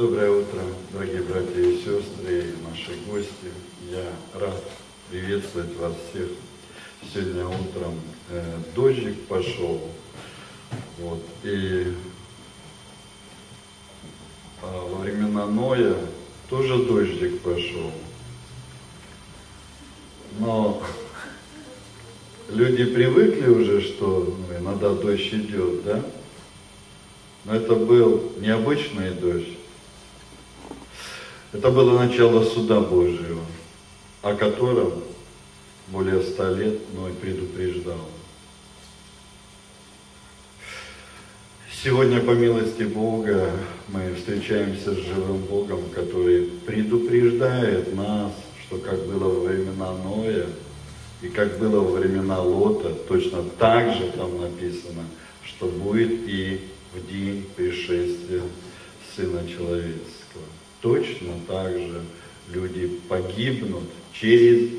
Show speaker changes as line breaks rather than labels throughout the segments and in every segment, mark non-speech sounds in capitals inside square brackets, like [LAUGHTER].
Доброе утро, дорогие братья и сестры, и наши гости. Я рад приветствовать вас всех. Сегодня утром э, дождик пошел, вот, и а во времена Ноя тоже дождик пошел. Но люди привыкли уже, что ну, иногда дождь идет, да? Но это был необычный дождь. Это было начало суда Божьего, о котором более ста лет Ной предупреждал. Сегодня, по милости Бога, мы встречаемся с живым Богом, который предупреждает нас, что как было во времена Ноя и как было во времена Лота, точно так же там написано, что будет и в день пришествия Сына Человеческого. Точно так же люди погибнут через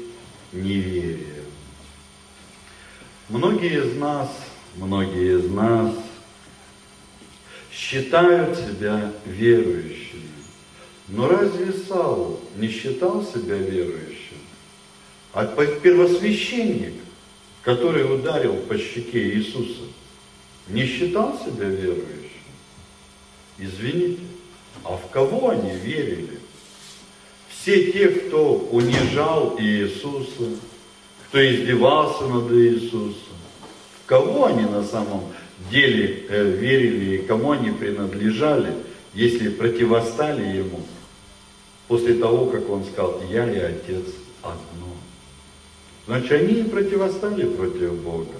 неверие. Многие из нас, многие из нас считают себя верующими. Но разве Саул не считал себя верующим? А первосвященник, который ударил по щеке Иисуса, не считал себя верующим? Извините, а в кого они верили? Все те, кто унижал Иисуса, кто издевался над Иисусом, в кого они на самом деле э, верили и кому они принадлежали, если противостали Ему после того, как Он сказал, я и Отец одно. Значит, они и противостали против Бога.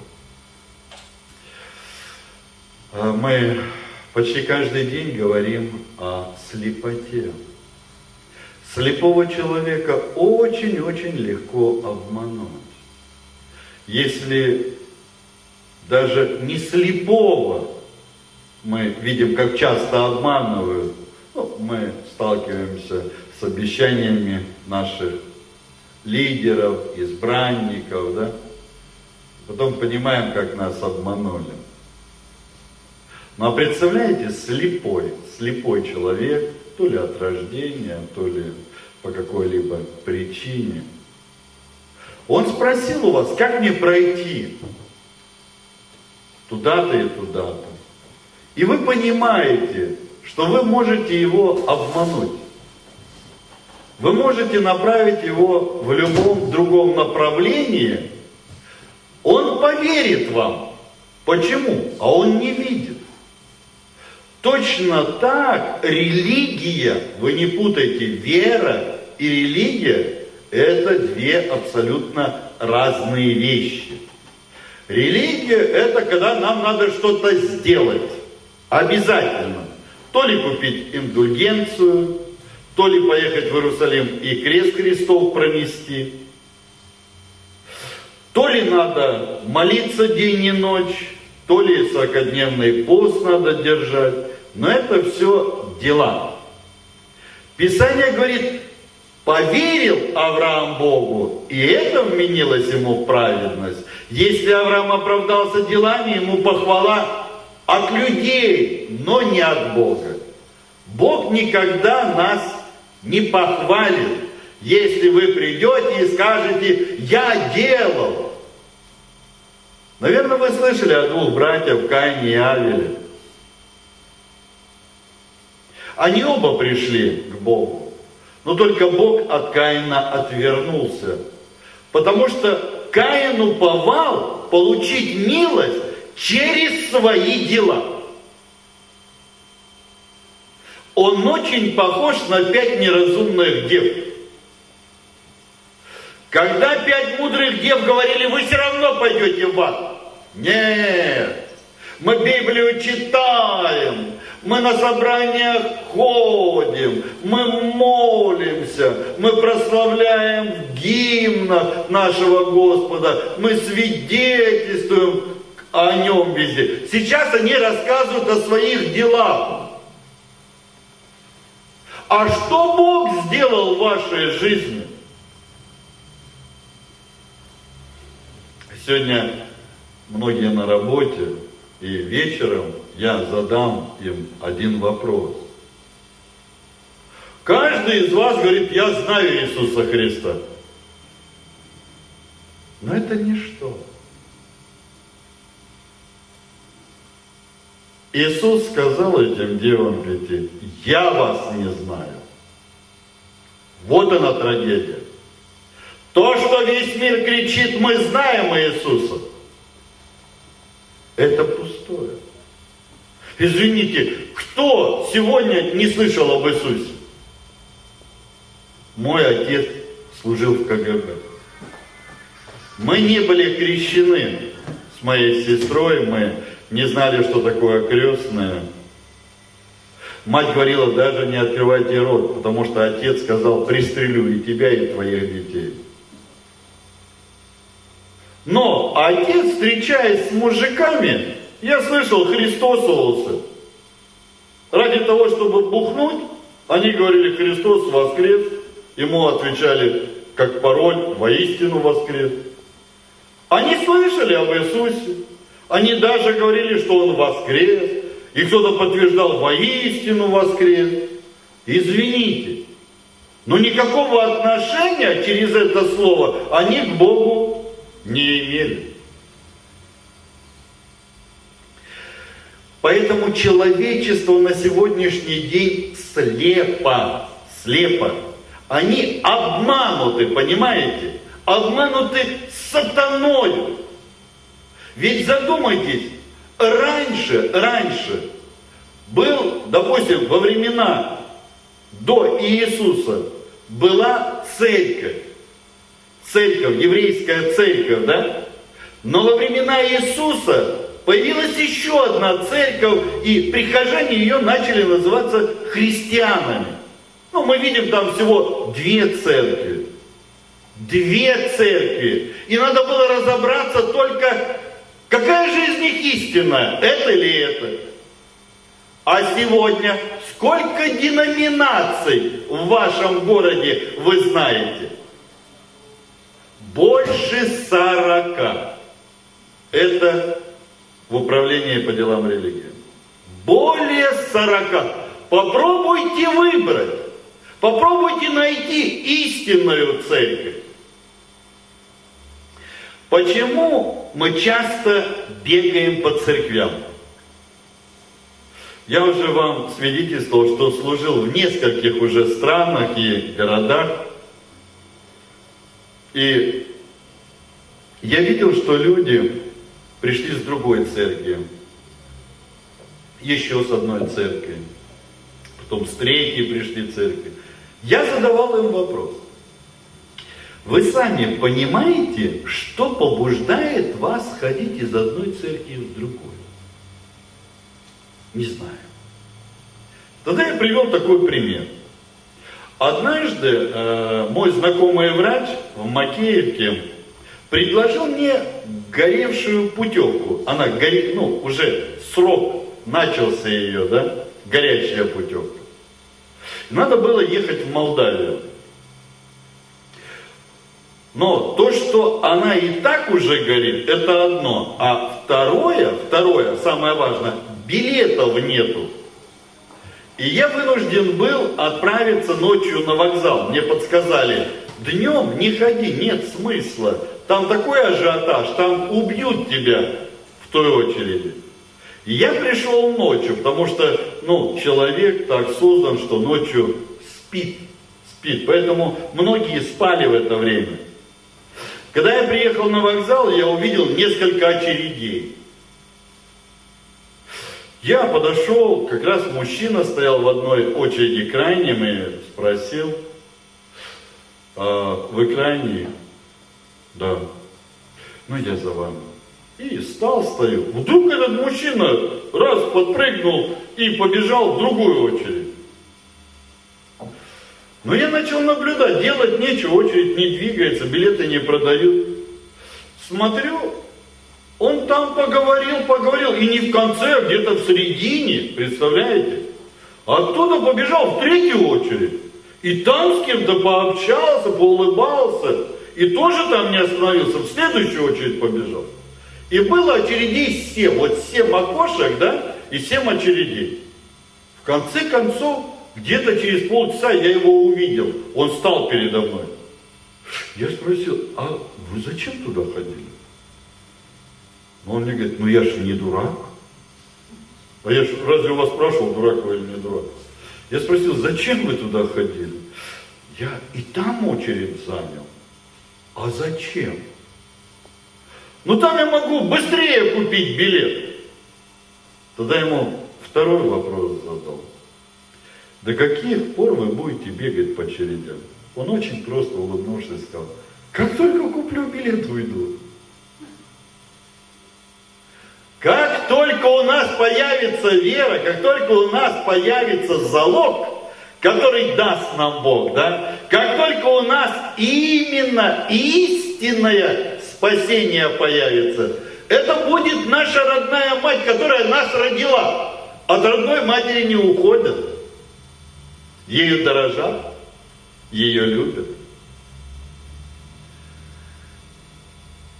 А мы почти каждый день говорим о слепоте. Слепого человека очень-очень легко обмануть. Если даже не слепого мы видим, как часто обманывают, ну, мы сталкиваемся с обещаниями наших лидеров, избранников, да? Потом понимаем, как нас обманули. Ну а представляете, слепой, слепой человек, то ли от рождения, то ли по какой-либо причине. Он спросил у вас, как мне пройти туда-то и туда-то. И вы понимаете, что вы можете его обмануть. Вы можете направить его в любом другом направлении. Он поверит вам. Почему? А он не видит. Точно так религия, вы не путайте, вера и религия – это две абсолютно разные вещи. Религия – это когда нам надо что-то сделать. Обязательно. То ли купить индульгенцию, то ли поехать в Иерусалим и крест Христов пронести, то ли надо молиться день и ночь, то ли сорокодневный пост надо держать, но это все дела. Писание говорит, поверил Авраам Богу, и это вменилось ему праведность. Если Авраам оправдался делами, ему похвала от людей, но не от Бога. Бог никогда нас не похвалит, если вы придете и скажете, я делал, Наверное, вы слышали о двух братьях Каине и Авеле. Они оба пришли к Богу. Но только Бог от Каина отвернулся. Потому что Каину повал получить милость через свои дела. Он очень похож на пять неразумных дев. Когда пять мудрых дев говорили, вы все равно пойдете в ад. Нет, мы Библию читаем, мы на собраниях ходим, мы молимся, мы прославляем в гимнах нашего Господа, мы свидетельствуем о нем везде. Сейчас они рассказывают о своих делах. А что Бог сделал в вашей жизни? Сегодня многие на работе, и вечером я задам им один вопрос. каждый из вас говорит, я знаю Иисуса Христа. Но это ничто. Иисус сказал этим девам пяти, я вас не знаю. Вот она трагедия. То, что весь мир кричит, мы знаем Иисуса, это пустое. Извините, кто сегодня не слышал об Иисусе? Мой отец служил в КГБ. Мы не были крещены с моей сестрой, мы не знали, что такое крестное. Мать говорила, даже не открывайте рот, потому что отец сказал, пристрелю и тебя, и твоих детей. Но отец, встречаясь с мужиками, я слышал, Христосовался. Ради того, чтобы бухнуть, они говорили, Христос воскрес. Ему отвечали, как пароль, воистину воскрес. Они слышали об Иисусе. Они даже говорили, что Он воскрес. И кто-то подтверждал, воистину воскрес. Извините, но никакого отношения через это слово они к Богу не имели. Поэтому человечество на сегодняшний день слепо, слепо. Они обмануты, понимаете? Обмануты сатаной. Ведь задумайтесь, раньше, раньше был, допустим, во времена до Иисуса была церковь. Церковь, еврейская церковь, да? Но во времена Иисуса появилась еще одна церковь, и прихожане ее начали называться христианами. Ну, мы видим там всего две церкви. Две церкви. И надо было разобраться только, какая же из них истинная, это или это. А сегодня сколько деноминаций в вашем городе вы знаете? Больше сорока. Это в управлении по делам религии. Более 40. Попробуйте выбрать. Попробуйте найти истинную церковь. Почему мы часто бегаем по церквям? Я уже вам свидетельствовал, что служил в нескольких уже странах и городах. И я видел, что люди пришли с другой церкви, еще с одной церкви, потом с третьей пришли церкви. Я задавал им вопрос. Вы сами понимаете, что побуждает вас ходить из одной церкви в другую? Не знаю. Тогда я привел такой пример. Однажды э, мой знакомый врач в Макеевке предложил мне горевшую путевку. Она горит, ну, уже срок начался ее, да, горячая путевка. Надо было ехать в Молдавию. Но то, что она и так уже горит, это одно. А второе, второе, самое важное, билетов нету. И я вынужден был отправиться ночью на вокзал. Мне подсказали, днем не ходи, нет смысла. Там такой ажиотаж, там убьют тебя в той очереди. Я пришел ночью, потому что, ну, человек так создан, что ночью спит, спит. Поэтому многие спали в это время. Когда я приехал на вокзал, я увидел несколько очередей. Я подошел, как раз мужчина стоял в одной очереди крайнем и спросил, а, вы крайний? Да. Ну я за вами. И стал, стою. Вдруг этот мужчина раз подпрыгнул и побежал в другую очередь. Но я начал наблюдать, делать нечего, очередь не двигается, билеты не продают. Смотрю, он там поговорил, поговорил, и не в конце, а где-то в середине, представляете? Оттуда побежал в третью очередь. И там с кем-то пообщался, поулыбался. И тоже там не остановился, в следующую очередь побежал. И было очередей семь, вот семь окошек, да, и семь очередей. В конце концов, где-то через полчаса я его увидел. Он стал передо мной. Я спросил, а вы зачем туда ходили? Он мне говорит, ну я же не дурак. А я же разве вас спрашивал, дурак вы или не дурак? Я спросил, зачем вы туда ходили? Я и там очередь занял. А зачем? Ну там я могу быстрее купить билет. Тогда ему второй вопрос задал. До каких пор вы будете бегать по чередям? Он очень просто улыбнувшись сказал, как только куплю билет, уйду. Как только у нас появится вера, как только у нас появится залог, который даст нам Бог, да, как только у нас именно истинное спасение появится, это будет наша родная мать, которая нас родила. От родной матери не уходят. Ею дорожат, ее любят.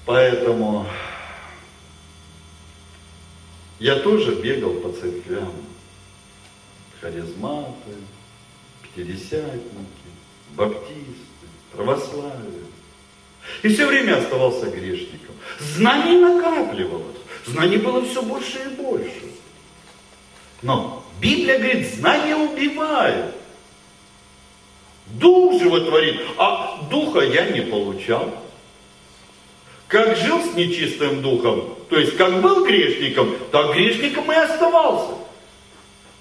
Поэтому я тоже бегал по церквям. Харизматы, пятидесятники, баптисты, православие. И все время оставался грешником. Знаний накапливалось. Знаний было все больше и больше. Но Библия говорит, знание убивает. Дух животворит, а духа я не получал. Как жил с нечистым духом, то есть как был грешником, так грешником и оставался.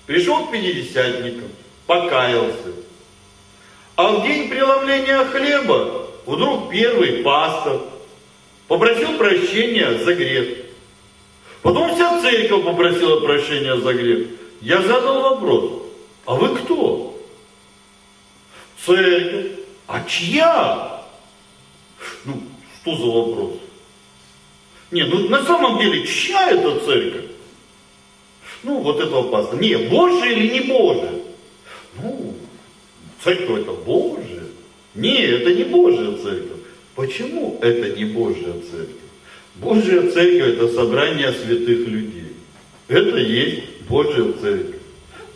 Пришел к пятидесятникам, покаялся. А в день преломления хлеба вдруг первый пастор попросил прощения за грех. Потом вся церковь попросила прощения за грех. Я задал вопрос, а вы кто? Церковь. А чья? Ну, что за вопрос? Не, ну на самом деле, чья это церковь? Ну, вот этого пастора. Не, Божия или не Божия? Ну, церковь это Божия. Не, это не Божья церковь. Почему это не Божья церковь? Божья церковь это собрание святых людей. Это есть Божья церковь.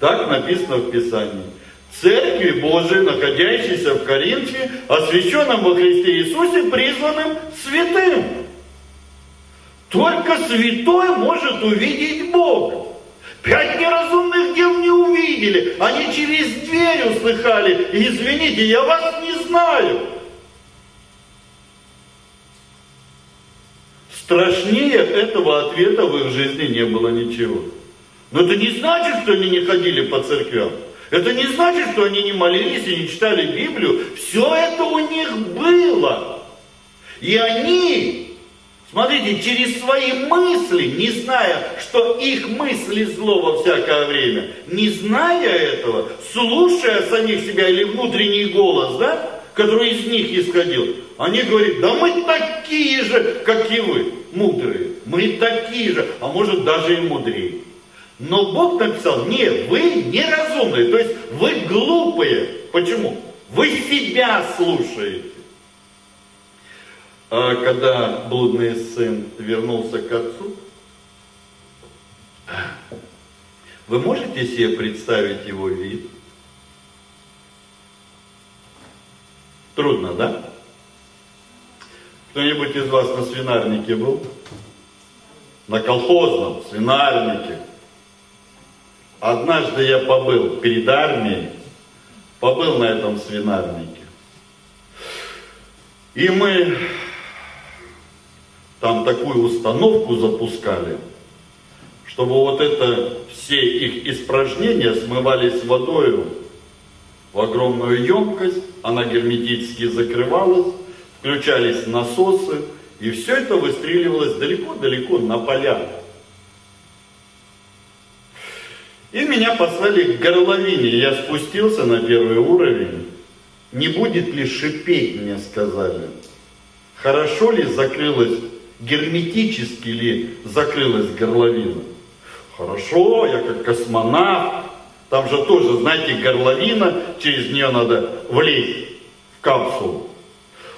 Так написано в Писании. Церкви Божией, находящейся в Коринфе, освященном во Христе Иисусе, призванным святым. Только святой может увидеть Бога. Пять неразумных дел не увидели. Они через дверь услыхали. Извините, я вас не знаю. Страшнее этого ответа в их жизни не было ничего. Но это не значит, что они не ходили по церквям. Это не значит, что они не молились и не читали Библию. Все это у них было. И они Смотрите, через свои мысли, не зная, что их мысли зло во всякое время, не зная этого, слушая самих себя или внутренний голос, да, который из них исходил, они говорят, да мы такие же, как и вы, мудрые, мы такие же, а может даже и мудрее. Но Бог написал, нет, вы неразумные, то есть вы глупые. Почему? Вы себя слушаете. А когда блудный сын вернулся к отцу, вы можете себе представить его вид? Трудно, да? Кто-нибудь из вас на свинарнике был? На колхозном свинарнике. Однажды я побыл перед армией, побыл на этом свинарнике. И мы там такую установку запускали, чтобы вот это все их испражнения смывались водою в огромную емкость, она герметически закрывалась, включались насосы, и все это выстреливалось далеко-далеко на поля. И меня послали к горловине. Я спустился на первый уровень. Не будет ли шипеть, мне сказали. Хорошо ли закрылась герметически ли закрылась горловина. Хорошо, я как космонавт, там же тоже, знаете, горловина, через нее надо влезть в капсулу.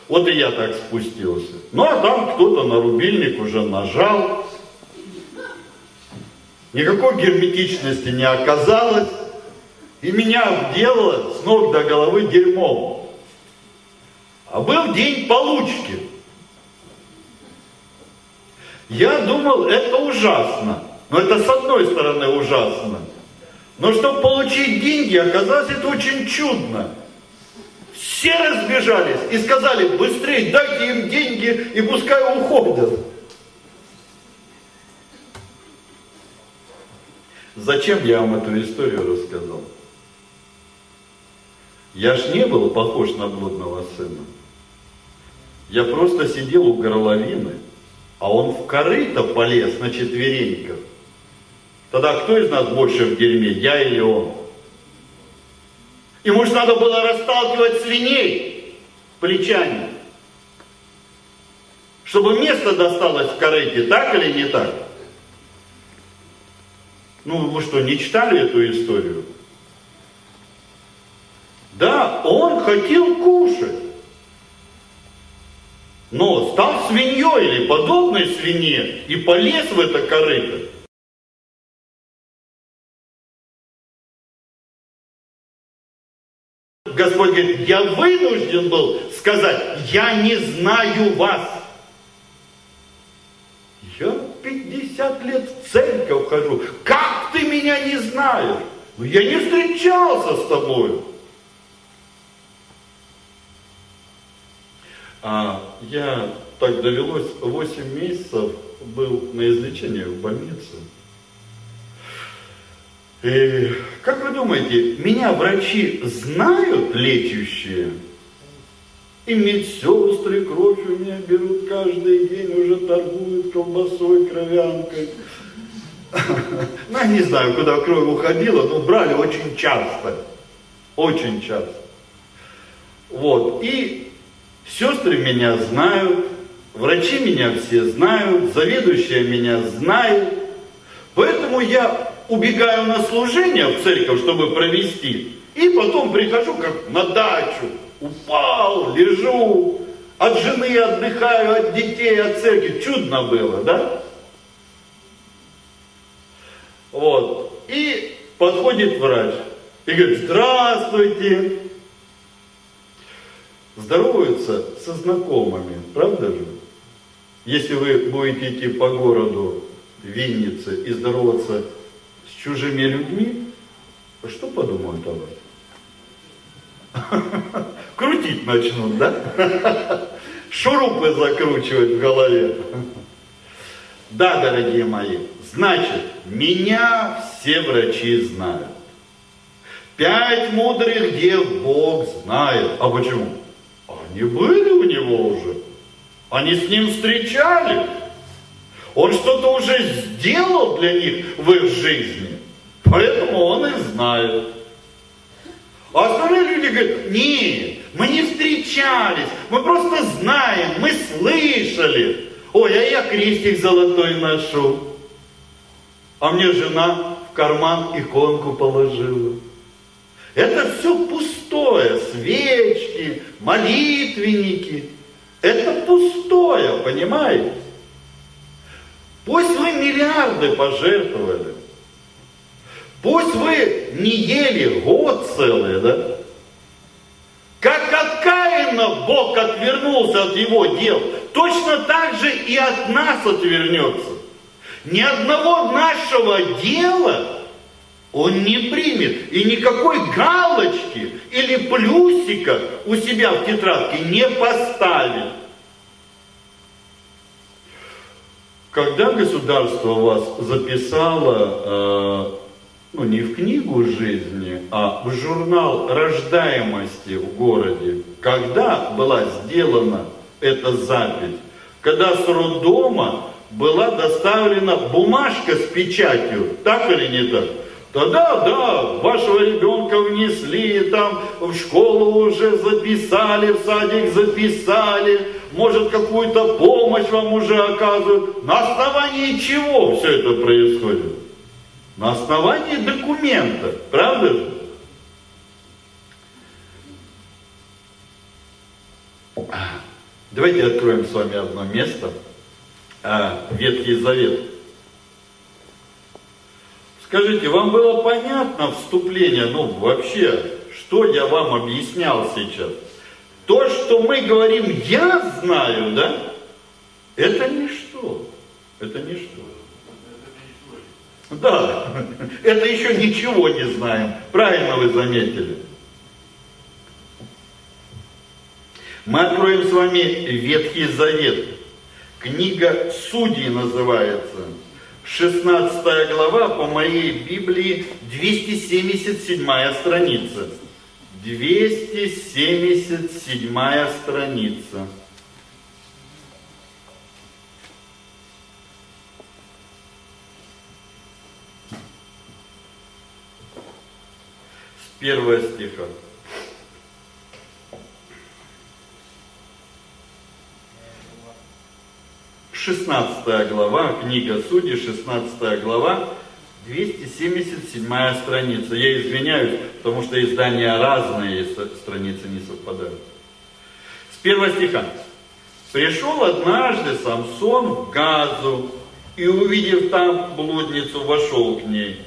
Вот и я так спустился. Ну а там кто-то на рубильник уже нажал. Никакой герметичности не оказалось. и меня обделало с ног до головы дерьмом. А был день получки. Я думал, это ужасно. Но это с одной стороны ужасно. Но чтобы получить деньги, оказалось это очень чудно. Все разбежались и сказали, быстрее дайте им деньги и пускай уходят. Зачем я вам эту историю рассказал? Я ж не был похож на блудного сына. Я просто сидел у горловины, а он в корыто полез на четвереньках. Тогда кто из нас больше в дерьме, я или он? Ему же надо было расталкивать свиней плечами, чтобы место досталось в корыте, так или не так? Ну, вы что, не читали эту историю? Да, он хотел кушать. Но стал свиньей или подобной свинье и полез в это корыто. Господь говорит, я вынужден был сказать, я не знаю вас. Я 50 лет в церковь хожу. Как ты меня не знаешь? Ну я не встречался с тобой. А я так довелось, 8 месяцев был на излечении в больнице. И как вы думаете, меня врачи знают лечащие? И медсестры кровь у меня берут каждый день, уже торгуют колбасой, кровянкой. [LAUGHS] Ну, я не знаю, куда кровь уходила, но брали очень часто. Очень часто. Вот. И сестры меня знают, врачи меня все знают, заведующие меня знают. Поэтому я убегаю на служение в церковь, чтобы провести. И потом прихожу как на дачу упал, лежу, от жены отдыхаю, от детей, от церкви. Чудно было, да? Вот. И подходит врач и говорит, здравствуйте. Здороваются со знакомыми, правда же? Если вы будете идти по городу Винницы и здороваться с чужими людьми, что подумают о вас? [LAUGHS] Крутить начнут, да? Шурупы закручивать в голове. Да, дорогие мои, значит, меня все врачи знают. Пять мудрых дев Бог знает. А почему? Они были у него уже. Они с ним встречались. Он что-то уже сделал для них в их жизни. Поэтому он и знает. А остальные люди говорят, нет, мы не встречались, мы просто знаем, мы слышали. Ой, а я крестик золотой ношу. А мне жена в карман иконку положила. Это все пустое, свечки, молитвенники. Это пустое, понимаете? Пусть вы миллиарды пожертвовали, Пусть вы не ели год целый, да? Как от Каина Бог отвернулся от его дел, точно так же и от нас отвернется. Ни одного нашего дела он не примет. И никакой галочки или плюсика у себя в тетрадке не поставит. Когда государство вас записало э, ну не в книгу жизни, а в журнал рождаемости в городе, когда была сделана эта запись, когда с роддома была доставлена бумажка с печатью, так или не так? Тогда, да, вашего ребенка внесли, там в школу уже записали, в садик записали, может какую-то помощь вам уже оказывают. На основании чего все это происходит? На основании документа, правда же? Давайте откроем с вами одно место. А, Ветхий Завет. Скажите, вам было понятно вступление, ну вообще, что я вам объяснял сейчас? То, что мы говорим, я знаю, да, это ничто. Это ничто. Да, это еще ничего не знаем. Правильно вы заметили. Мы откроем с вами Ветхий Завет. Книга Судей называется. 16 глава по моей Библии 277 страница. 277 страница. Первого стиха. 16 глава, книга Судей, 16 глава, 277 страница. Я извиняюсь, потому что издания разные, страницы не совпадают. С первого стиха. Пришел однажды Самсон в Газу, и увидев там блудницу, вошел к ней.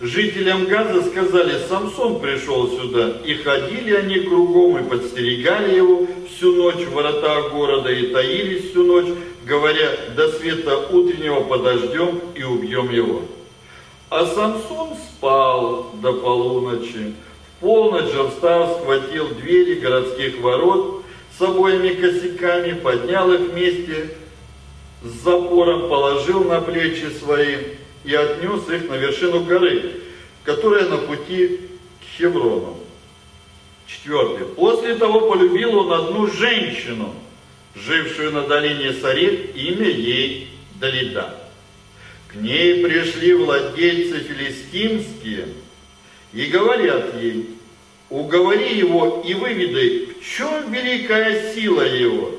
Жителям Газа сказали, Самсон пришел сюда, и ходили они кругом, и подстерегали его всю ночь в воротах города, и таились всю ночь, говоря, до света утреннего подождем и убьем его. А Самсон спал до полуночи. В полночь же встав, схватил двери городских ворот с обоими косяками, поднял их вместе с запором, положил на плечи свои и отнес их на вершину горы, которая на пути к Хеврону. Четвертый. После того полюбил он одну женщину – жившую на долине Сарит, имя ей Далида. К ней пришли владельцы филистимские и говорят ей, уговори его и выведай, в чем великая сила его,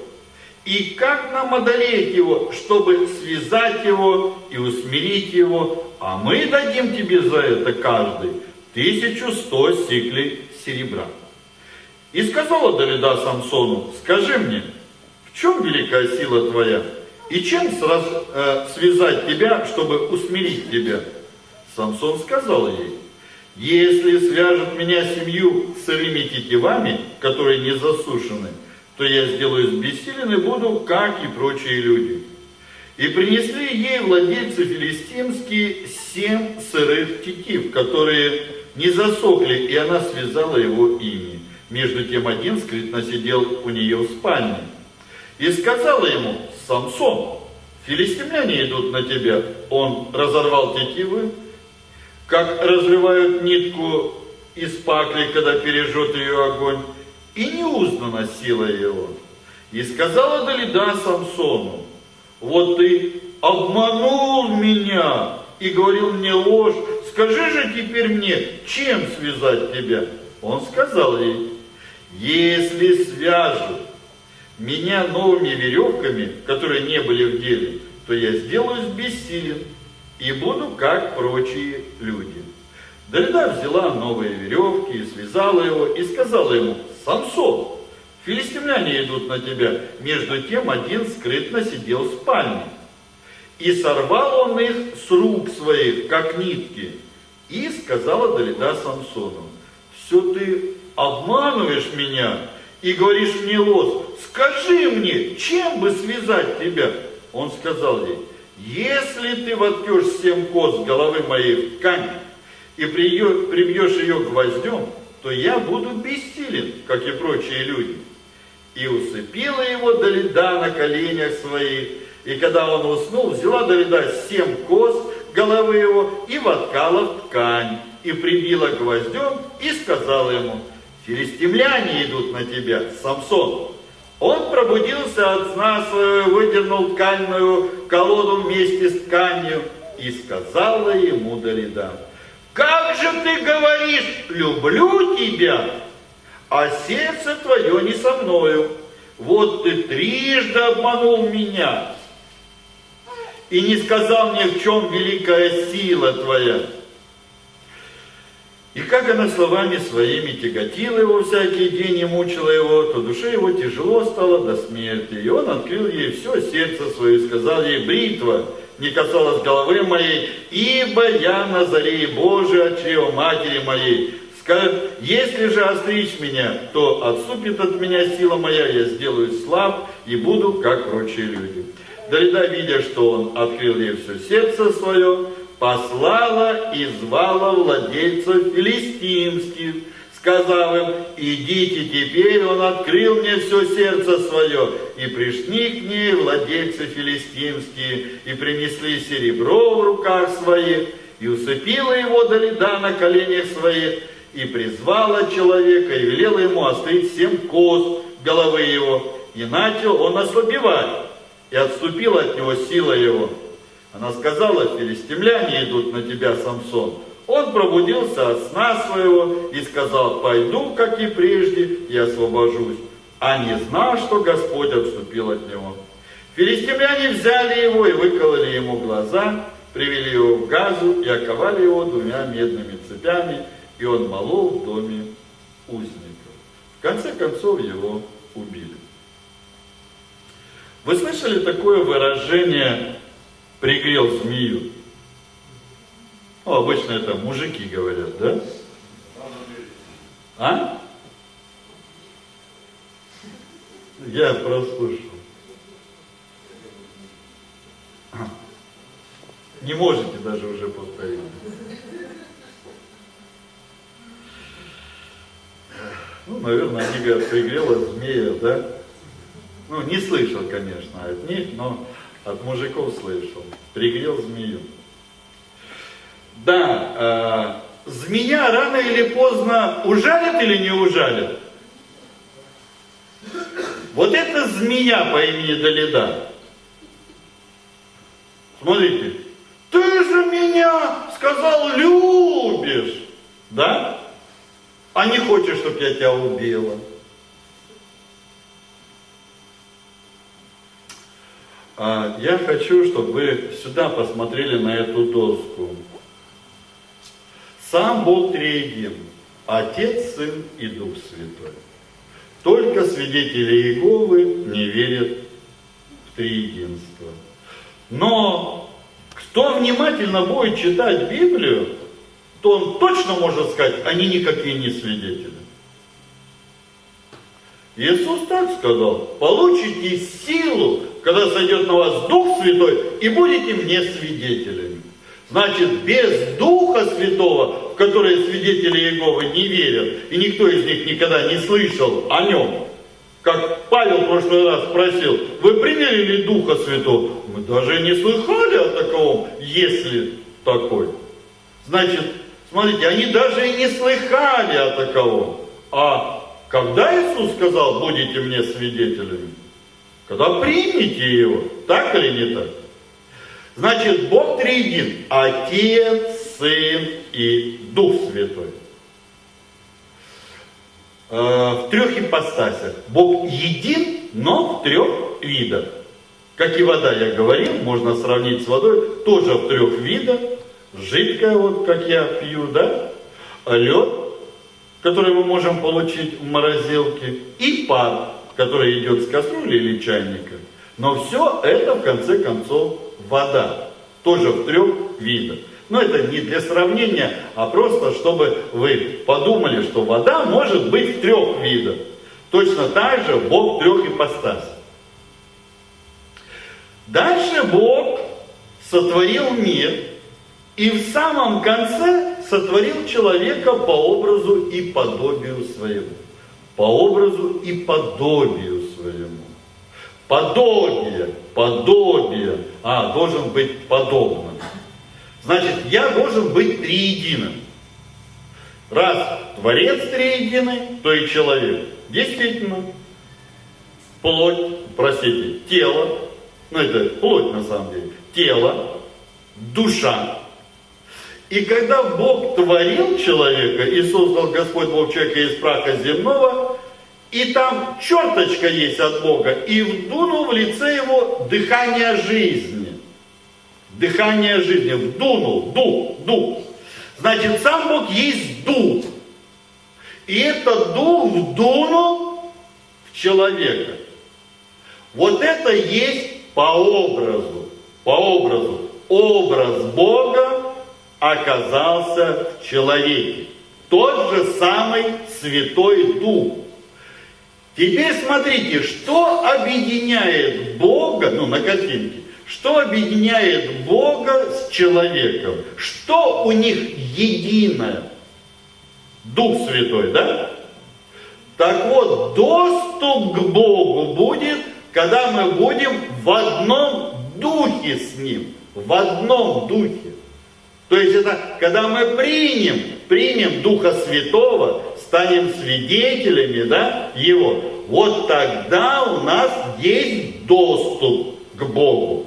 и как нам одолеть его, чтобы связать его и усмирить его, а мы дадим тебе за это каждый тысячу сто сиклей серебра. И сказала Далида Самсону, скажи мне, в чем великая сила твоя? И чем сраз, э, связать тебя, чтобы усмирить тебя? Самсон сказал ей, если свяжут меня семью сырыми тетивами, которые не засушены, то я сделаюсь бессилен и буду, как и прочие люди. И принесли ей владельцы филистимские семь сырых тетив, которые не засохли, и она связала его ими. Между тем один скрытно сидел у нее в спальне. И сказала ему, Самсон, филистимляне идут на тебя. Он разорвал тетивы, как разрывают нитку из пакли, когда пережжет ее огонь, и не узнана сила его. И сказала Далида Самсону, вот ты обманул меня и говорил мне ложь, скажи же теперь мне, чем связать тебя? Он сказал ей, если свяжут меня новыми веревками, которые не были в деле, то я сделаюсь бессилен и буду как прочие люди. Далида взяла новые веревки и связала его, и сказала ему, Самсон, филистимляне идут на тебя. Между тем один скрытно сидел в спальне. И сорвал он их с рук своих, как нитки. И сказала Далида Самсону, все ты обманываешь меня и говоришь мне ложь, скажи мне, чем бы связать тебя? Он сказал ей, если ты воткешь семь коз головы моей в ткань и прибьешь ее гвоздем, то я буду бессилен, как и прочие люди. И усыпила его Далида на коленях своих, и когда он уснул, взяла Далида семь коз головы его и воткала в ткань, и прибила гвоздем, и сказала ему, филистимляне идут на тебя, Самсон. Он пробудился от сна своего, выдернул тканную колоду вместе с тканью и сказала ему Далида, как же ты говоришь, люблю тебя, а сердце твое не со мною. Вот ты трижды обманул меня и не сказал мне, в чем великая сила твоя. И как она словами своими тяготила его всякий день и мучила его, то душе его тяжело стало до смерти. И он открыл ей все сердце свое и сказал ей, бритва не касалось головы моей, ибо я на заре Божий от чрева матери моей. Скажет, если же остричь меня, то отступит от меня сила моя, я сделаюсь слаб и буду, как прочие люди. Далида, видя, что он открыл ей все сердце свое, послала и звала владельцев филистимских, сказав им, идите теперь, он открыл мне все сердце свое. И пришли к ней владельцы филистимские, и принесли серебро в руках своих, и усыпила его до льда на коленях своих, и призвала человека, и велела ему острить семь коз головы его, и начал он ослабевать, и отступила от него сила его. Она сказала, филистимляне идут на тебя, Самсон, он пробудился от сна своего и сказал, пойду, как и прежде, и освобожусь. А не знал, что Господь отступил от него. Филистимляне взяли его и выкололи ему глаза, привели его в газу и оковали его двумя медными цепями, и он молол в доме узников. В конце концов его убили. Вы слышали такое выражение «пригрел змею»? Ну, обычно это мужики говорят, да? А? Я прослушал. Не можете даже уже повторить. Ну, наверное, они говорят, пригрела змея, да? Ну, не слышал, конечно, от них, но от мужиков слышал. Пригрел змею. Да, э, змея рано или поздно ужалит или не ужалит? Вот эта змея по имени Далида. Смотрите, ты же меня, сказал, любишь, да? А не хочешь, чтобы я тебя убила. А, я хочу, чтобы вы сюда посмотрели на эту доску. Сам Бог триедин, Отец, Сын и Дух Святой. Только свидетели Иеговы не верят в триединство. Но кто внимательно будет читать Библию, то он точно может сказать, они никакие не свидетели. Иисус так сказал, получите силу, когда сойдет на вас Дух Святой, и будете мне свидетелями. Значит, без Духа Святого, в которые свидетели Иеговы не верят, и никто из них никогда не слышал о нем, как Павел в прошлый раз спросил, вы приняли ли Духа Святого? Мы даже не слыхали о таковом, если такой. Значит, смотрите, они даже и не слыхали о таковом. А когда Иисус сказал, будете мне свидетелями? Когда примете его, так или не так? Значит, Бог триедин. Отец, Сын и Дух Святой. Э, в трех ипостасях. Бог един, но в трех видах. Как и вода, я говорил, можно сравнить с водой, тоже в трех видах. Жидкая, вот как я пью, да? Лед, который мы можем получить в морозилке, и пар, который идет с кастрюли или чайника. Но все это, в конце концов, вода. Тоже в трех видах. Но это не для сравнения, а просто, чтобы вы подумали, что вода может быть в трех видах. Точно так же Бог трех ипостасях. Дальше Бог сотворил мир и в самом конце сотворил человека по образу и подобию своему. По образу и подобию своему. Подобие, подобие. А, должен быть подобным. Значит, я должен быть триединым. Раз Творец триединый, то и человек. Действительно, плоть, простите, тело, ну это плоть на самом деле, тело, душа. И когда Бог творил человека и создал Господь Бог человека из праха земного, и там черточка есть от Бога, и вдунул в лице его дыхание жизни. Дыхание жизни, вдунул, дух, дух. Значит, сам Бог есть дух. И этот дух вдунул в человека. Вот это есть по образу, по образу образ Бога оказался в человеке. Тот же самый Святой Дух. Теперь смотрите, что объединяет Бога, ну на картинке, что объединяет Бога с человеком? Что у них единое? Дух Святой, да? Так вот, доступ к Богу будет, когда мы будем в одном духе с Ним. В одном духе. То есть это, когда мы примем, примем Духа Святого, станем свидетелями да, Его, вот тогда у нас есть доступ к Богу.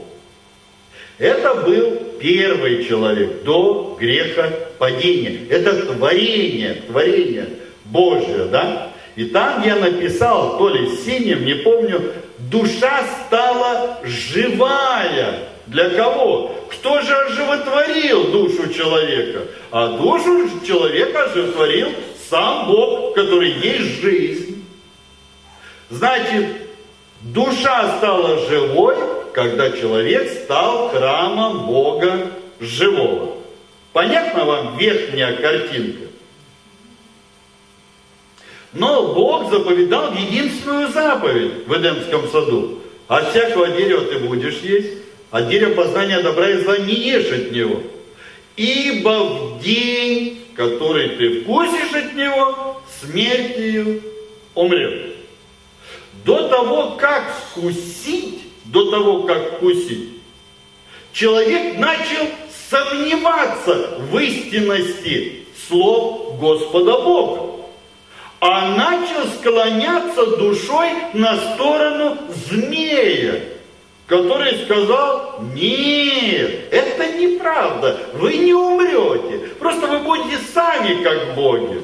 Это был первый человек до греха падения. Это творение, творение Божье, да? И там я написал, то ли синим, не помню, душа стала живая. Для кого? Кто же оживотворил душу человека? А душу человека оживотворил сам Бог, который есть жизнь. Значит, душа стала живой, когда человек стал храмом Бога живого. Понятна вам верхняя картинка? Но Бог заповедал единственную заповедь в Эдемском саду. От всякого дерева ты будешь есть, а дерево познания добра и зла не ешь от него. Ибо в день, который ты вкусишь от него, смертью умрешь. До того, как вкусить, до того, как вкусить, человек начал сомневаться в истинности слов Господа Бога а начал склоняться душой на сторону змея, который сказал, нет, это неправда, вы не умрете, просто вы будете сами как боги.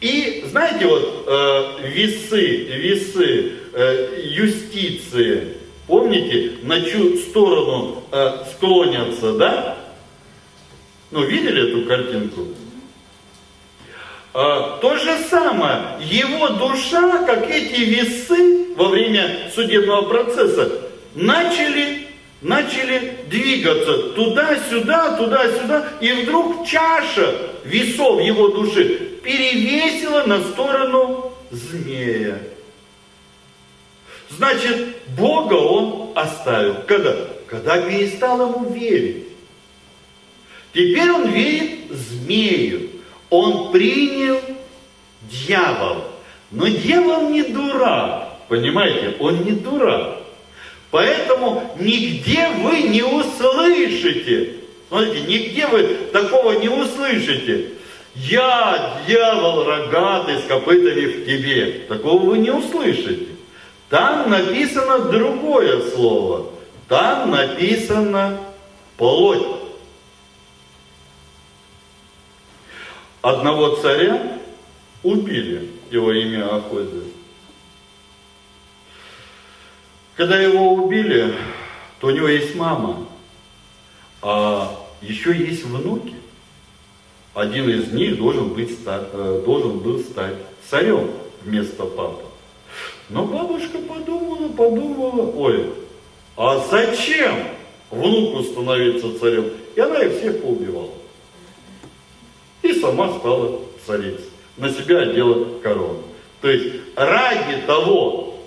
И знаете, вот э, весы, весы э, юстиции, помните, на чью сторону э, склонятся, да? Ну, видели эту картинку? А, то же самое, его душа, как эти весы во время судебного процесса, начали, начали двигаться туда-сюда, туда-сюда, и вдруг чаша весов его души перевесила на сторону змея. Значит, Бога он оставил. Когда? Когда перестал ему верить. Теперь он верит змею. Он принял дьявола. Но дьявол не дурак, понимаете, он не дурак. Поэтому нигде вы не услышите, смотрите, нигде вы такого не услышите. Я, дьявол рогатый с копытами в тебе. Такого вы не услышите. Там написано другое слово. Там написано плоть. Одного царя убили, его имя Ахозия. Когда его убили, то у него есть мама, а еще есть внуки. Один из них должен, быть, э, должен был стать царем вместо папы. Но бабушка подумала, подумала, ой, а зачем внуку становиться царем? И она их всех поубивала и сама стала царицей. На себя одела корону. То есть ради того,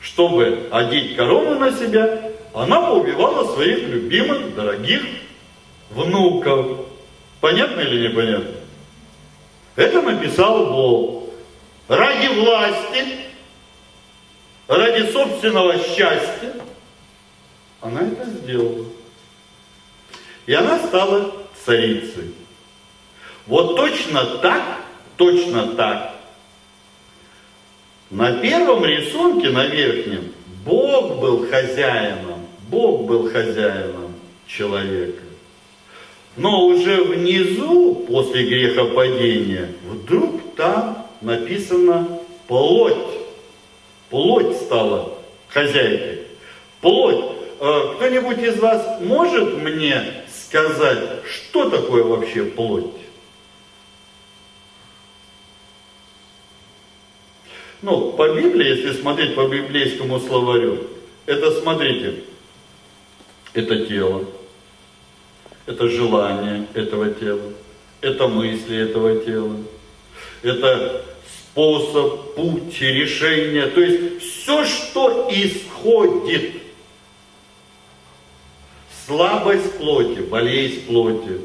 чтобы одеть корону на себя, она поубивала своих любимых, дорогих внуков. Понятно или непонятно? Это написал Бог. Ради власти, ради собственного счастья, она это сделала. И она стала царицей. Вот точно так, точно так. На первом рисунке, на верхнем, Бог был хозяином, Бог был хозяином человека. Но уже внизу, после грехопадения, вдруг там написано плоть. Плоть стала хозяйкой. Плоть. Э, кто-нибудь из вас может мне сказать, что такое вообще плоть? Ну, по Библии, если смотреть по библейскому словарю, это, смотрите, это тело, Это желание этого тела, это мысли этого тела, это способ, путь, решение. То есть все, что исходит. Слабость плоти, болезнь плоти,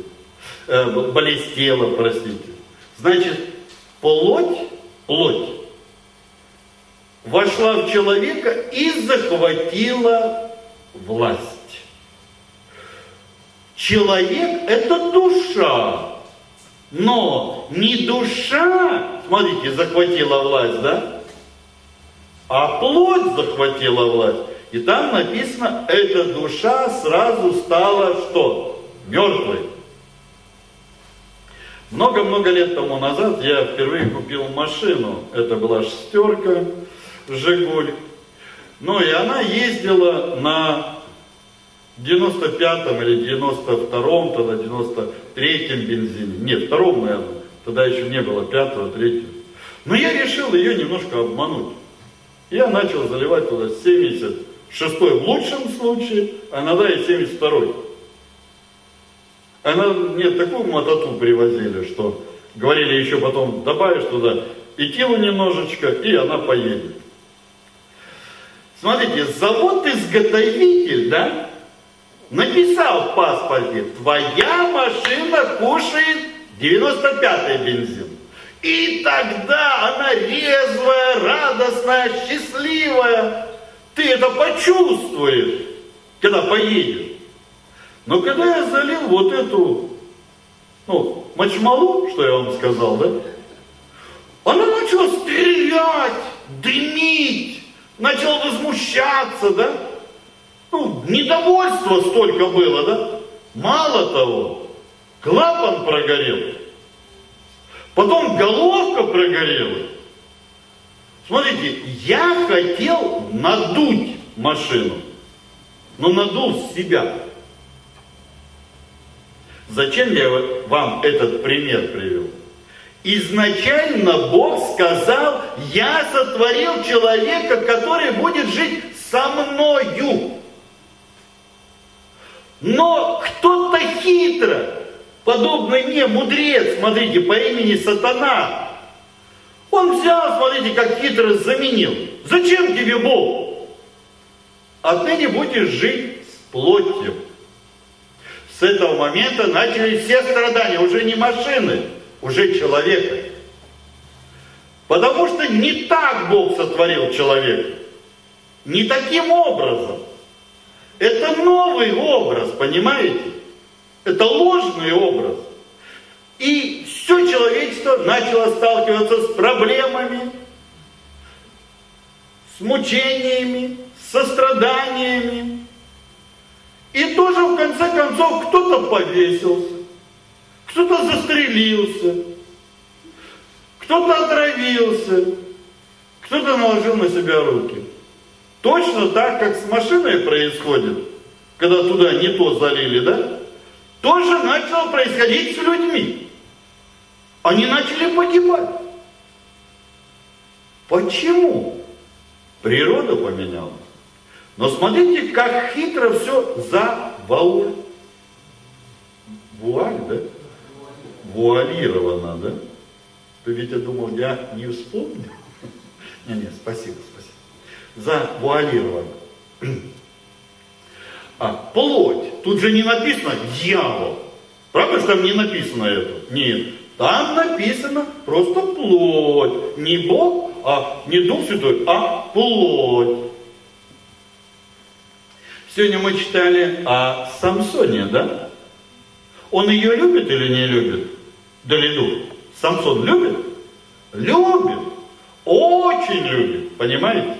э, болезнь тела, простите. Значит, плоть, плоть вошла в человека и захватила власть. Человек – это душа, но не душа, смотрите, захватила власть, да? А плоть захватила власть. И там написано, эта душа сразу стала что? Мертвой. Много-много лет тому назад я впервые купил машину. Это была шестерка, Жигуль. Ну и она ездила на 95-м или 92-м, тогда 93-м бензине. Нет, втором, наверное. Тогда еще не было пятого, третьего. Но я решил ее немножко обмануть. Я начал заливать туда 76 в лучшем случае, а иногда и 72 Она мне такую мототу привозили, что говорили еще потом, добавишь туда и кило немножечко, и она поедет. Смотрите, завод-изготовитель, да, написал в паспорте, твоя машина кушает 95-й бензин. И тогда она резвая, радостная, счастливая. Ты это почувствуешь, когда поедешь. Но когда я залил вот эту, ну, мочмалу, что я вам сказал, да, она начала стрелять, дымить, начала возмущаться, да? Ну, недовольства столько было, да? Мало того, клапан прогорел. Потом головка прогорела. Смотрите, я хотел надуть машину, но надул себя. Зачем я вам этот пример привел? Изначально Бог сказал, я сотворил человека, который будет жить со мною. Но кто-то хитро, подобный мне мудрец, смотрите, по имени Сатана, он взял, смотрите, как хитро заменил. Зачем тебе Бог? Отныне будешь жить с плотью. С этого момента начались все страдания, уже не машины, уже человека. Потому что не так Бог сотворил человека. Не таким образом. Это новый образ, понимаете? Это ложный образ. И все человечество начало сталкиваться с проблемами, с мучениями, со страданиями. И тоже в конце концов кто-то повесился, кто-то застрелился, кто-то отравился, кто-то наложил на себя руки. Точно так, как с машиной происходит, когда туда не то залили, да? Тоже начало происходить с людьми. Они начали погибать. Почему? Природа поменялась. Но смотрите, как хитро все за вуаль, вуаль, да? Вуалировано, да? Ты, Витя, думал, я не вспомнил? [LAUGHS] Не, не, спасибо, спасибо. Завуалировано. А, плоть. Тут же не написано дьявол. Правда, что там не написано это? Нет. Там написано просто плоть. Не Бог, а не Дух Святой, а плоть. Сегодня мы читали о Самсоне, да? Он ее любит или не любит? Далиду. Самсон любит? Любит. Очень любит. Понимаете?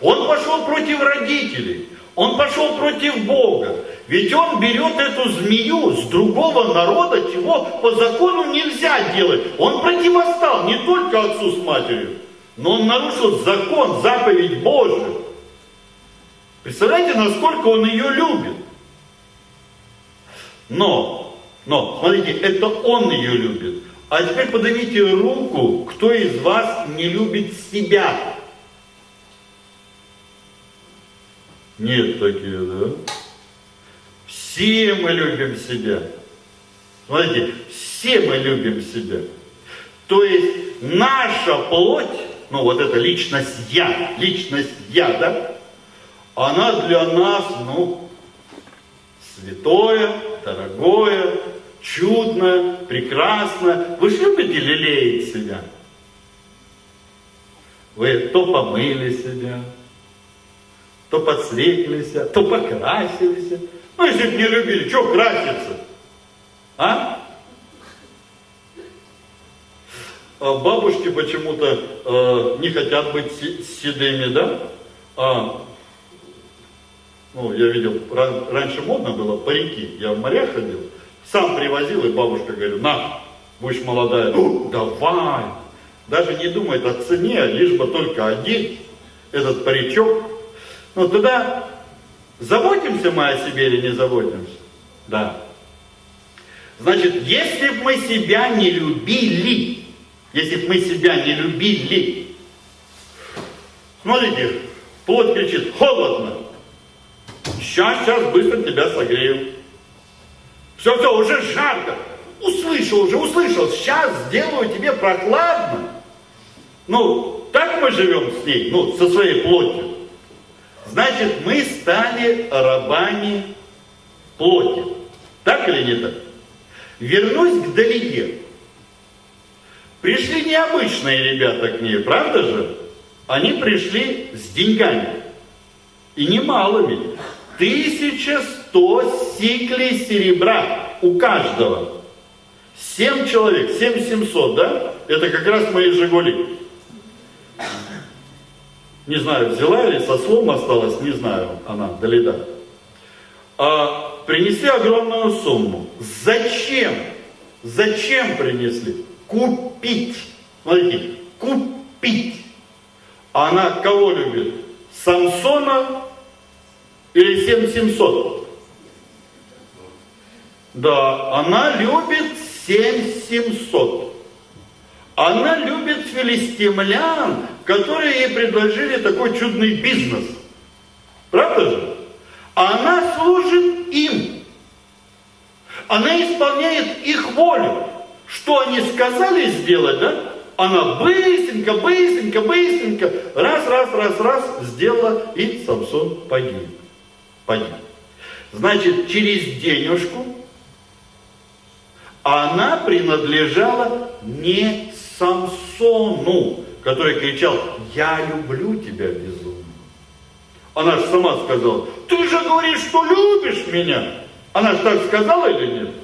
Он пошел против родителей. Он пошел против Бога. Ведь он берет эту змею с другого народа, чего по закону нельзя делать. Он противостал не только отцу с матерью, но он нарушил закон, заповедь Божию. Представляете, насколько он ее любит. Но, но, смотрите, это он ее любит. А теперь поднимите руку, кто из вас не любит себя. Нет такие, да? Все мы любим себя. Смотрите, все мы любим себя. То есть наша плоть, ну вот эта личность я, личность я, да, она для нас, ну, святое, дорогое, чудное, прекрасное. Вы же любите лелеять себя? Вы то помыли себя, то подсветились, то покрасились. Ну, если бы не любили, что краситься? А? а бабушки почему-то э, не хотят быть седыми, да? А, ну, я видел, ран, раньше модно было парики, я в морях ходил, сам привозил, и бабушка говорит, на, будешь молодая, ну, давай. Даже не думает о цене, лишь бы только одеть этот паричок. Ну, тогда заботимся мы о себе или не заботимся? Да. Значит, если бы мы себя не любили, если бы мы себя не любили, смотрите, плоть кричит, холодно. Сейчас, сейчас быстро тебя согрею. Все, все, уже жарко. Услышал уже, услышал. Сейчас сделаю тебе прохладно. Ну, так мы живем с ней, ну, со своей плотью. Значит, мы стали рабами плоти. Так или не так? Вернусь к Далиге. Пришли необычные ребята к ней, правда же? Они пришли с деньгами. И немалыми. 1100 сиклей серебра у каждого. 7 человек, 7700, да? Это как раз мои «Жигули». Не знаю, взяла или со слом осталась, не знаю, она, Далида. А, принесли огромную сумму. Зачем? Зачем принесли? Купить. Смотрите, купить. Она кого любит? Самсона или 7700? Да, она любит 7700. Она любит филистимлян, которые ей предложили такой чудный бизнес. Правда же? Она служит им. Она исполняет их волю. Что они сказали сделать, да? Она быстренько, быстренько, быстренько, раз, раз, раз, раз сделала, и Самсон погиб. Погиб. Значит, через денежку она принадлежала не Самсону, который кричал, я люблю тебя безумно. Она же сама сказала, ты же говоришь, что любишь меня. Она же так сказала или нет?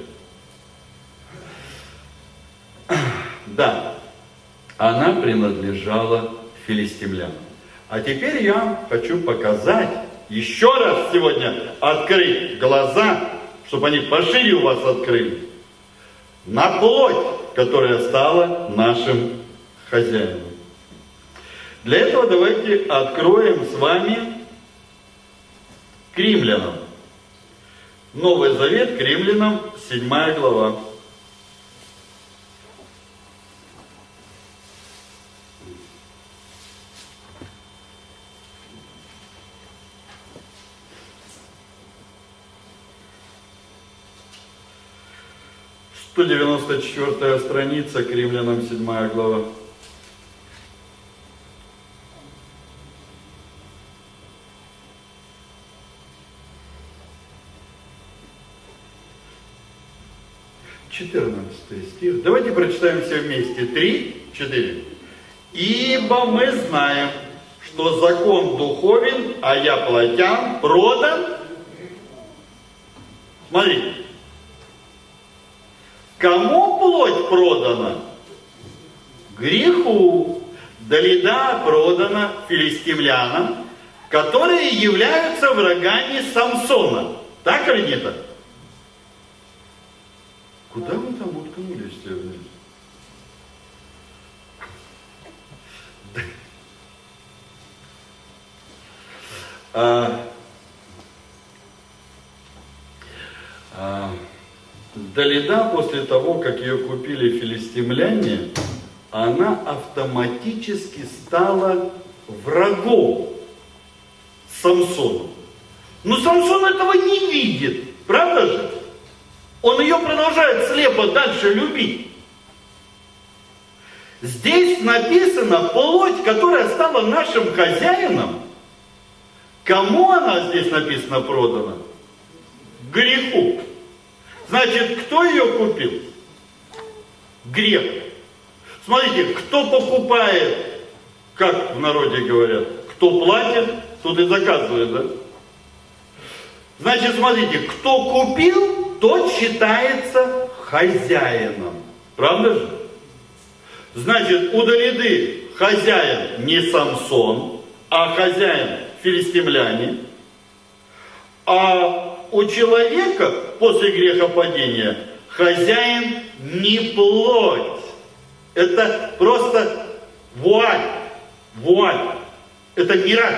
[CLEARS THROAT] Да, она принадлежала филистимлянам. А теперь я хочу показать, еще раз сегодня открыть глаза, чтобы они пошире у вас открыли, на плоть, которая стала нашим хозяином. Для этого давайте откроем с вами к римлянам. Новый Завет к римлянам, 7 глава. Сто девяносто четвертая страница, к римлянам, седьмая глава. стих. Давайте прочитаем все вместе. Три, четыре. Ибо мы знаем, что закон духовен, а я плотян, продан. Смотрите. Кому плоть продана? Греху. Далида продана филистимлянам, которые являются врагами Самсона. Так или не так? Куда вы там уткнулись вниз? А, а, Далида после того, как ее купили филистимляне, она автоматически стала врагом Самсона. Но Самсон этого не видит. Правда же? Он ее продолжает слепо дальше любить. Здесь написано плоть, которая стала нашим хозяином. Кому она здесь написано продана? Греху. Значит, кто ее купил? Грех. Смотрите, кто покупает, как в народе говорят, кто платит, тот и заказывает, да? Значит, смотрите, кто купил, тот считается хозяином. Правда же? Значит, у Далиды хозяин не Самсон, а хозяин филистимляне. А у человека после грехопадения хозяин не плоть. Это просто вуаль. Вуаль. Это мираж.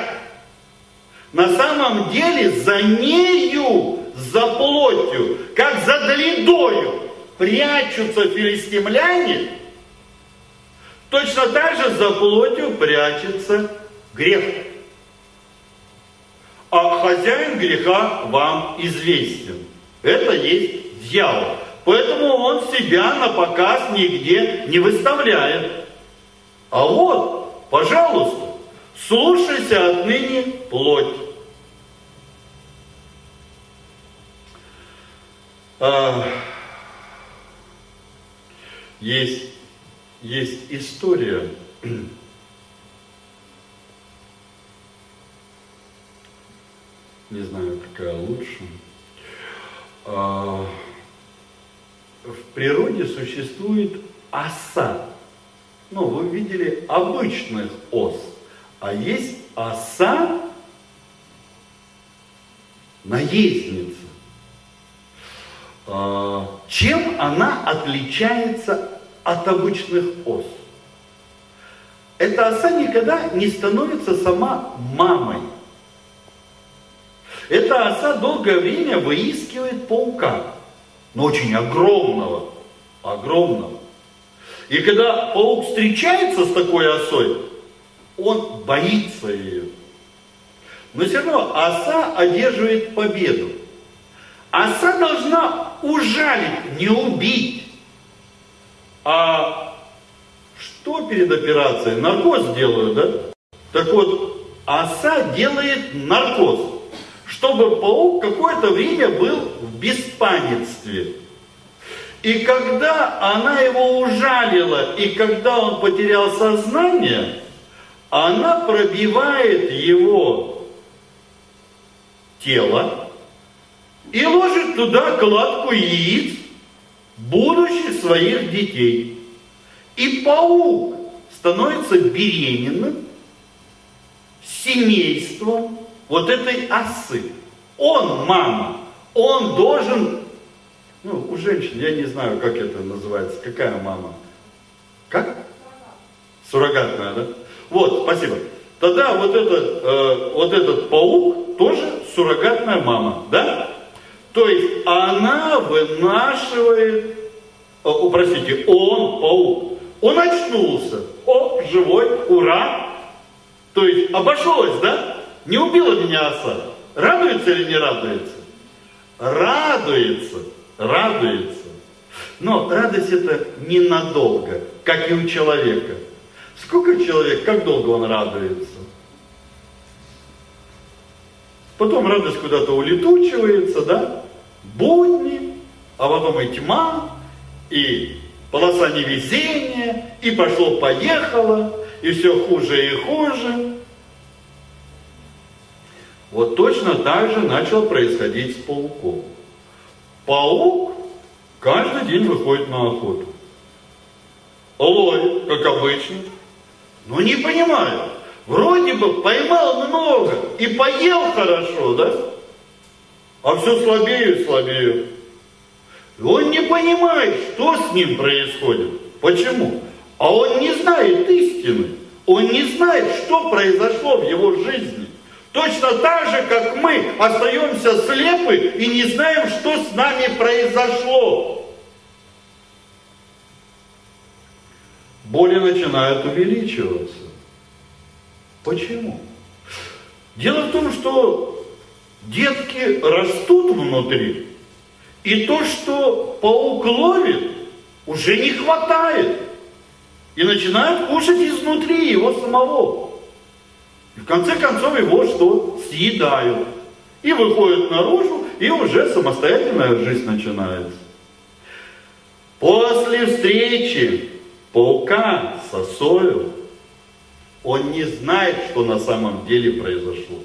На самом деле за нею, за плотью, как за Далидою прячутся филистимляне, точно так же за плотью прячется грех. А хозяин греха вам известен. Это есть дьявол. Поэтому он себя на показ нигде не выставляет. А вот, пожалуйста, слушайся отныне плоть. А, есть, есть история, [CLEARS THROAT] не знаю, какая лучше. А, в природе существует оса. Ну, вы видели обычных ос, а есть оса наездница. А, чем она отличается от обычных ос? Эта оса никогда не становится сама мамой. Эта оса долгое время выискивает паука, но очень огромного, огромного. И когда паук встречается с такой осой, он боится ее. Но все равно оса одерживает победу. Оса должна ужалить, не убить. А что перед операцией? Наркоз делают, да? Так вот, оса делает наркоз чтобы паук какое-то время был в беспамятстве. И когда она его ужалила, и когда он потерял сознание, она пробивает его тело и ложит туда кладку яиц будущих своих детей. И паук становится беременным семейством вот этой осы. Он мама, он должен, ну, у женщин, я не знаю, как это называется, какая мама? Как? Суррогатная, да? Вот, спасибо. Тогда вот этот, э, вот этот паук тоже суррогатная мама, да? То есть она вынашивает, о, простите, он, паук, он очнулся, о, живой, ура! То есть обошлось, да? Не убила меня оса. Радуется или не радуется? Радуется, радуется. Но радость это ненадолго, как и у человека. Сколько человек, как долго он радуется? Потом радость куда-то улетучивается, да? Будни, а потом и тьма, и полоса невезения, и пошло-поехало, и все хуже и хуже. Вот точно так же начало происходить с пауком. Паук каждый день выходит на охоту. Ловит, как обычно. Но не понимаю, вроде бы поймал много и поел хорошо, да? А все слабее и слабее. И он не понимает, что с ним происходит. Почему? А он не знает истины. Он не знает, что произошло в его жизни. Точно так же, как мы остаемся слепы и не знаем, что с нами произошло. Боли начинают увеличиваться. Почему? Дело в том, что детки растут внутри, И то, что паук ловит, уже не хватает. И начинают кушать изнутри его самого. И в конце концов его что? Съедают. И выходят наружу, и уже самостоятельная жизнь начинается. После встречи паука с осою, он не знает, что на самом деле произошло.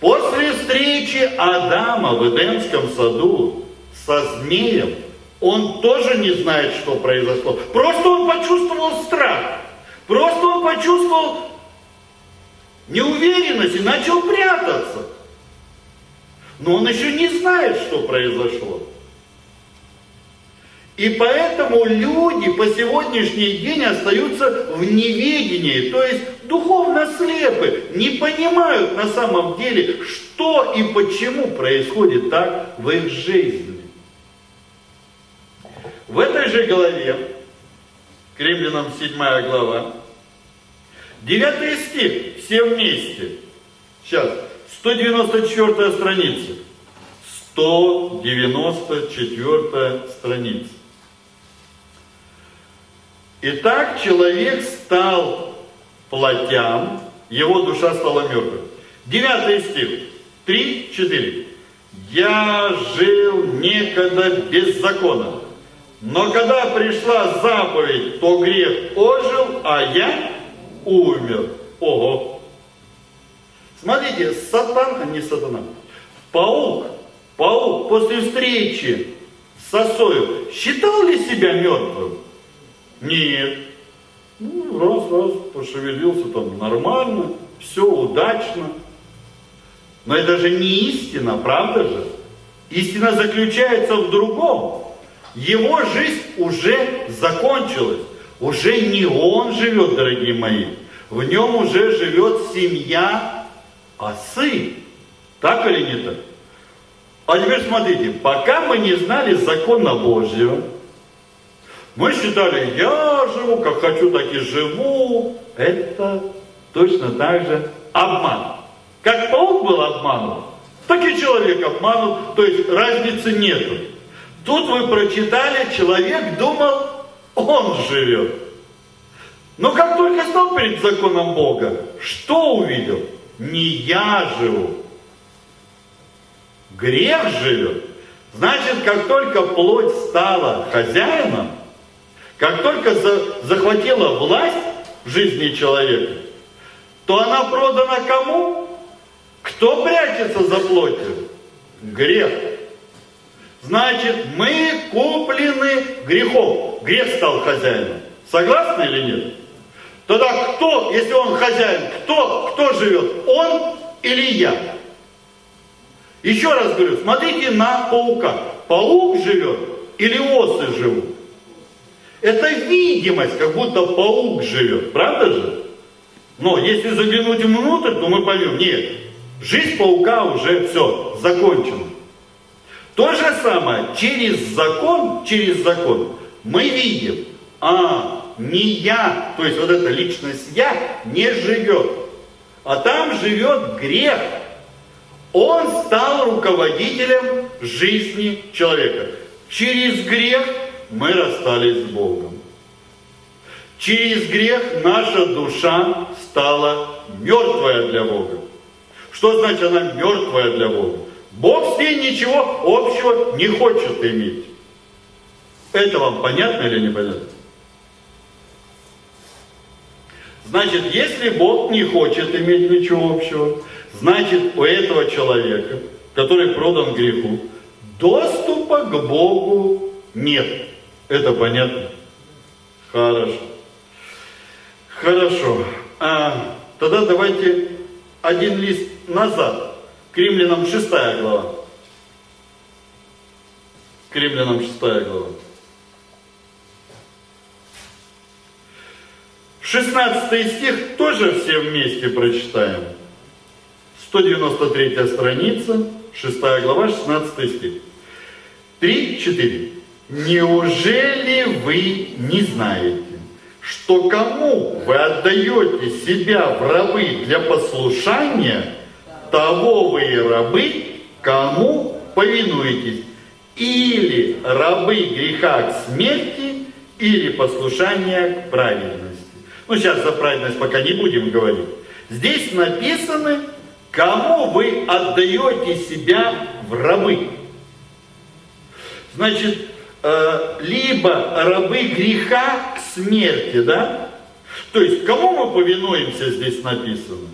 После встречи Адама в Эдемском саду со змеем, он тоже не знает, что произошло. Просто он почувствовал страх. Просто он почувствовал неуверенность и начал прятаться. Но он еще не знает, что произошло. И поэтому люди по сегодняшний день остаются в неведении, то есть духовно слепы, не понимают на самом деле, что и почему происходит так в их жизни. В этой же главе, к римлянам 7 глава, 9 стих, все вместе. Сейчас, 194 страница. 194 страница. Итак, человек стал плотям, его душа стала мертвой. Девятый стих, три, четыре. Я жил некогда без закона, но когда пришла заповедь, то грех ожил, а я умер. Ого! Смотрите, сатан, а не сатана, паук, паук после встречи с сосою считал ли себя мертвым? Нет. Ну, раз, раз, пошевелился там нормально, все удачно. Но это же не истина, правда же? Истина заключается в другом. Его жизнь уже закончилась. Уже не он живет, дорогие мои. В нем уже живет семья осы. Так или не так? А теперь смотрите, пока мы не знали закона Божьего, мы считали, я живу, как хочу, так и живу. Это точно так же обман. Как паук был обманут, так и человек обманут, то есть разницы нету. Тут вы прочитали, человек думал, он живет. Но как только стал перед законом Бога, что увидел? Не я живу. Грех живет. Значит, как только плоть стала хозяином, как только за, захватила власть в жизни человека, то она продана кому? Кто прячется за плотью? Грех. Значит, мы куплены грехом. Грех стал хозяином. Согласны или нет? Тогда кто, если он хозяин, кто, кто живет? Он или я? Еще раз говорю, смотрите на паука. Паук живет или осы живут? Это видимость, как будто паук живет, правда же? Но если заглянуть внутрь, то мы поймем, нет, жизнь паука уже все, закончена. То же самое, через закон, через закон мы видим, а, не я, то есть вот эта личность я не живет, а там живет грех. Он стал руководителем жизни человека. Через грех мы расстались с Богом. Через грех наша душа стала мертвая для Бога. Что значит она мертвая для Бога? Бог с ней ничего общего не хочет иметь. Это вам понятно или непонятно? Значит, если Бог не хочет иметь ничего общего, значит у этого человека, который продан греху, доступа к Богу нет. Это понятно? Хорошо. Хорошо. А, тогда давайте один лист назад. К римлянам 6 глава. К римлянам 6 глава. 16 стих тоже все вместе прочитаем. 193 страница, 6 глава, 16 стих. 3, 4. Неужели вы не знаете, что кому вы отдаете себя в рабы для послушания, того вы рабы, кому повинуетесь или рабы греха к смерти, или послушание к праведности. Ну, сейчас за праведность пока не будем говорить. Здесь написано, кому вы отдаете себя в рабы. Значит, э, либо рабы греха к смерти, да? То есть, кому мы повинуемся, здесь написано?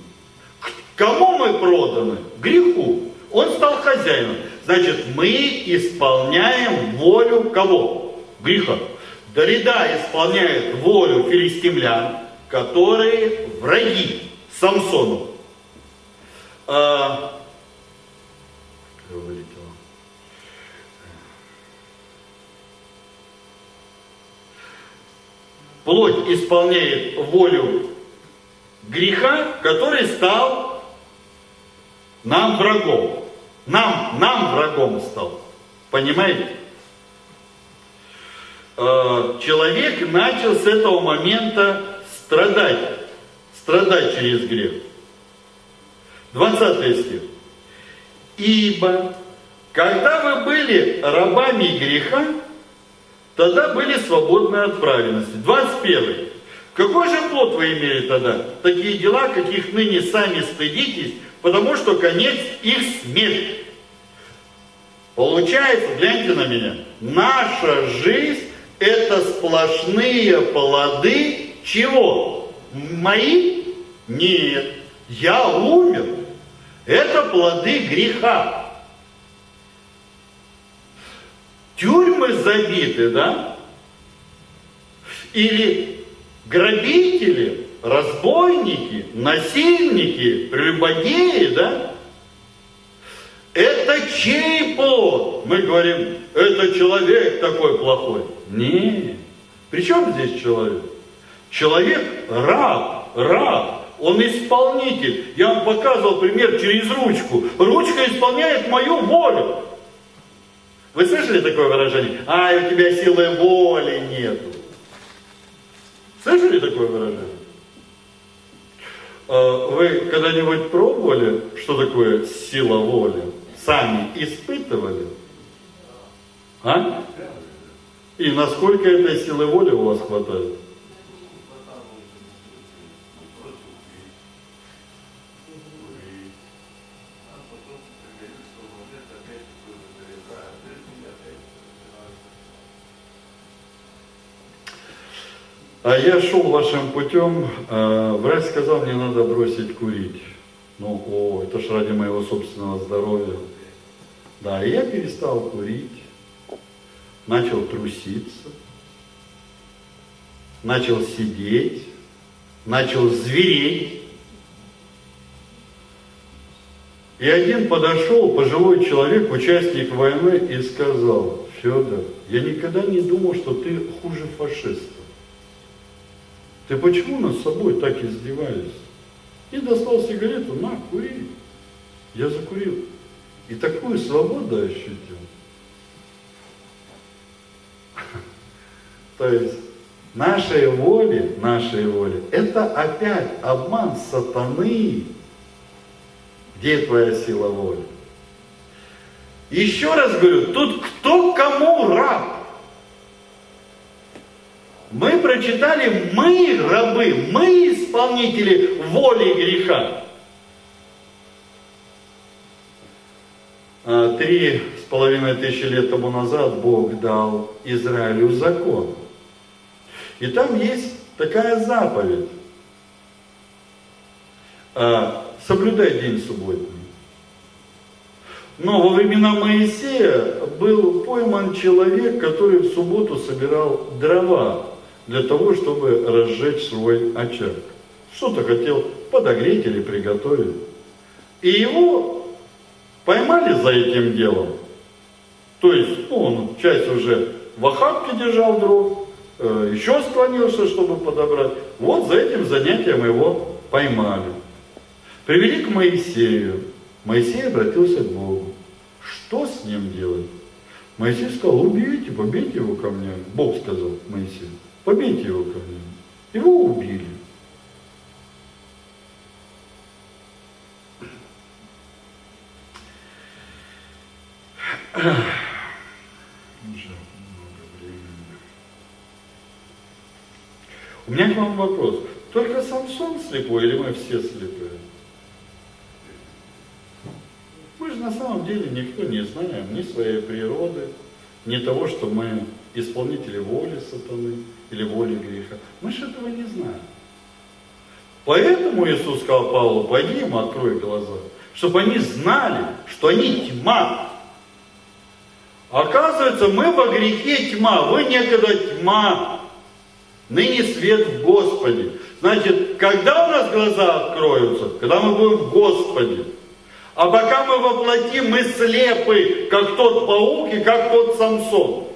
Кому мы проданы? Греху. Он стал хозяином. Значит, мы исполняем волю кого? Греха. Дарида исполняет волю филистимлян, которые враги Самсону. А, плоть исполняет волю греха, который стал нам врагом. Нам, нам врагом стал. Понимаете? Э, человек начал с этого момента страдать. Страдать через грех. 20 стих. Ибо, когда вы были рабами греха, тогда были свободны от праведности. 21. Какой же плод вы имели тогда? Такие дела, каких ныне сами стыдитесь, потому что конец их смерть. Получается, гляньте на меня, наша жизнь это сплошные плоды чего? Мои? Нет. Я умер. Это плоды греха. Тюрьмы забиты, да? Или грабители, разбойники, насильники, прелюбодеи, да? Это чей плод? Мы говорим, это человек такой плохой. Не. При чем здесь человек? Человек раб, раб. Он исполнитель. Я вам показывал пример через ручку. Ручка исполняет мою волю. Вы слышали такое выражение? А, у тебя силы воли нету. Слышали такое выражение? А, вы когда-нибудь пробовали, что такое сила воли? Сами испытывали? А? И насколько этой силы воли у вас хватает? А я шел вашим путем, э, врач сказал, мне надо бросить курить. Ну, о, это ж ради моего собственного здоровья. Да, я перестал курить начал труситься, начал сидеть, начал звереть. И один подошел, пожилой человек, участник войны, и сказал, Федор, я никогда не думал, что ты хуже фашиста. Ты почему над собой так издеваешься? И достал сигарету, на, кури. Я закурил. И такую свободу ощутил. [LAUGHS] То есть нашей воли, нашей воли, это опять обман сатаны. Где твоя сила воли? Еще раз говорю, тут кто кому раб? Мы прочитали, мы рабы, мы исполнители воли греха. А, три с половиной тысячи лет тому назад Бог дал Израилю закон. И там есть такая заповедь. А, соблюдай день субботний. Но во времена Моисея был пойман человек, который в субботу собирал дрова для того, чтобы разжечь свой очаг. Что-то хотел подогреть или приготовить. И его поймали за этим делом. То есть ну, он часть уже в охапке держал дров, Э, еще склонился, чтобы подобрать. Вот за этим занятием его поймали. Привели к Моисею. Моисей обратился к Богу. Что с ним делать? Моисей сказал, убейте, побейте его камнями. Бог сказал Моисею, побейте его камнями. Его убили. У меня к вам вопрос. Только Самсон слепой или мы все слепые? Мы же на самом деле никто не знаем ни своей природы, ни того, что мы исполнители воли сатаны или воли греха. Мы же этого не знаем. Поэтому Иисус сказал Павлу, пойди им открой глаза, чтобы они знали, что они тьма. Оказывается, мы во грехе тьма, вы некогда тьма, ныне свет в Господе. Значит, когда у нас глаза откроются? Когда мы будем в Господе. А пока мы воплотим, мы слепы, как тот паук и как тот Самсон.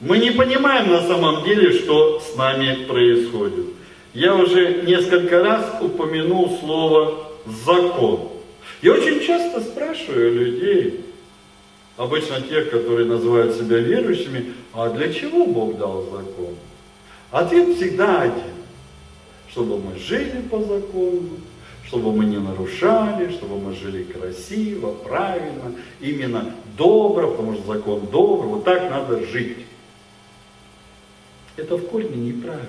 Мы не понимаем на самом деле, что с нами происходит. Я уже несколько раз упомянул слово «закон». Я очень часто спрашиваю людей, обычно тех, которые называют себя верующими, а для чего Бог дал закон? Ответ всегда один. Чтобы мы жили по закону, чтобы мы не нарушали, чтобы мы жили красиво, правильно, именно добро, потому что закон добрый, вот так надо жить. Это в корне неправильно.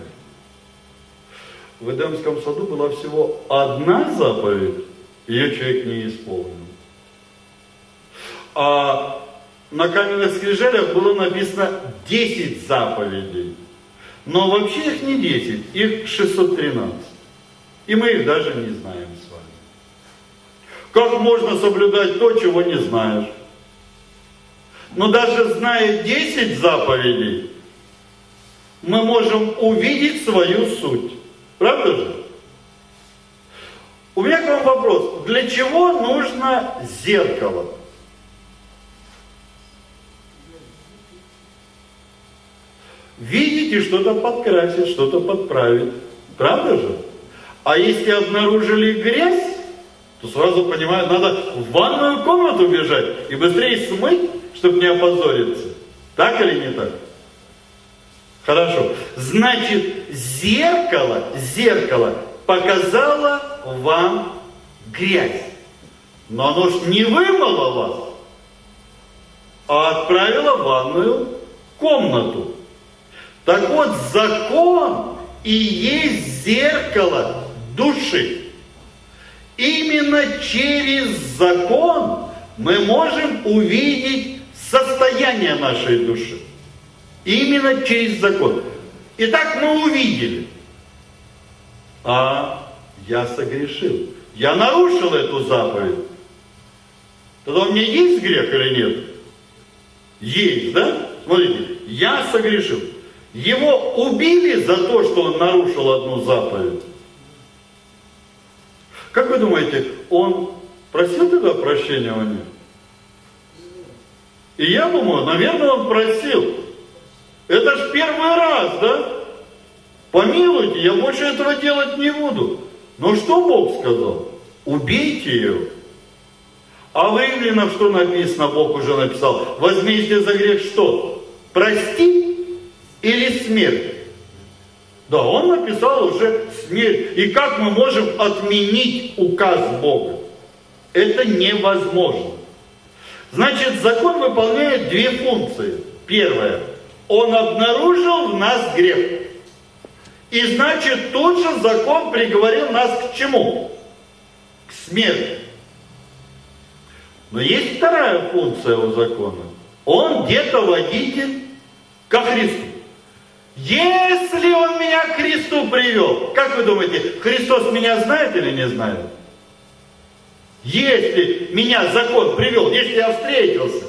В Эдемском саду была всего одна заповедь, ее человек не исполнил. А на каменных скрижалях было написано 10 заповедей. Но вообще их не 10, их 613. И мы их даже не знаем с вами. Как можно соблюдать то, чего не знаешь? Но даже зная 10 заповедей, мы можем увидеть свою суть. Правда же? У меня к вам вопрос. Для чего нужно зеркало? Видите, что-то подкрасить, что-то подправить. Правда же? А если обнаружили грязь, то сразу понимают, надо в ванную комнату бежать и быстрее смыть, чтобы не опозориться. Так или не так? Хорошо. Значит, зеркало, зеркало показало вам грязь. Но оно ж не вымыло вас, а отправило в ванную комнату. Так вот, закон и есть зеркало души. Именно через закон мы можем увидеть состояние нашей души. Именно через закон. Итак, мы увидели. А я согрешил. Я нарушил эту заповедь. Тогда у меня есть грех или нет? Есть, да? Смотрите, я согрешил. Его убили за то, что он нарушил одну заповедь. Как вы думаете, он просил тогда прощения у них? И я думаю, наверное, он просил. Это ж первый раз, да? Помилуйте, я больше этого делать не буду. Но что Бог сказал? Убейте ее. А в Римлянам что написано, Бог уже написал? Возмездие за грех что? Прости или смерть? Да, он написал уже смерть. И как мы можем отменить указ Бога? Это невозможно. Значит, закон выполняет две функции. Первое. Он обнаружил в нас грех. И значит, тут же закон приговорил нас к чему? К смерти. Но есть вторая функция у закона. Он где-то водитель ко Христу. Если он меня к Христу привел, как вы думаете, Христос меня знает или не знает? Если меня закон привел, если я встретился,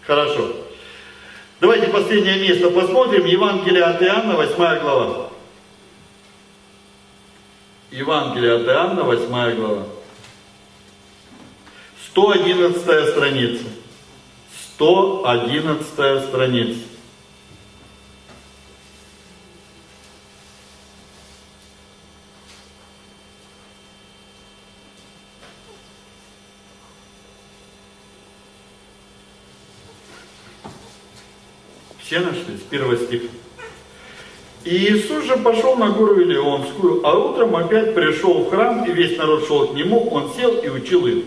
хорошо. Давайте последнее место посмотрим. Евангелие от Иоанна, 8 глава. Евангелие от Иоанна, 8 глава. 111 страница. 111 страница. Все нашли? С первого стиха. И Иисус же пошел на гору Илионскую, а утром опять пришел в храм, и весь народ шел к нему, он сел и учил их.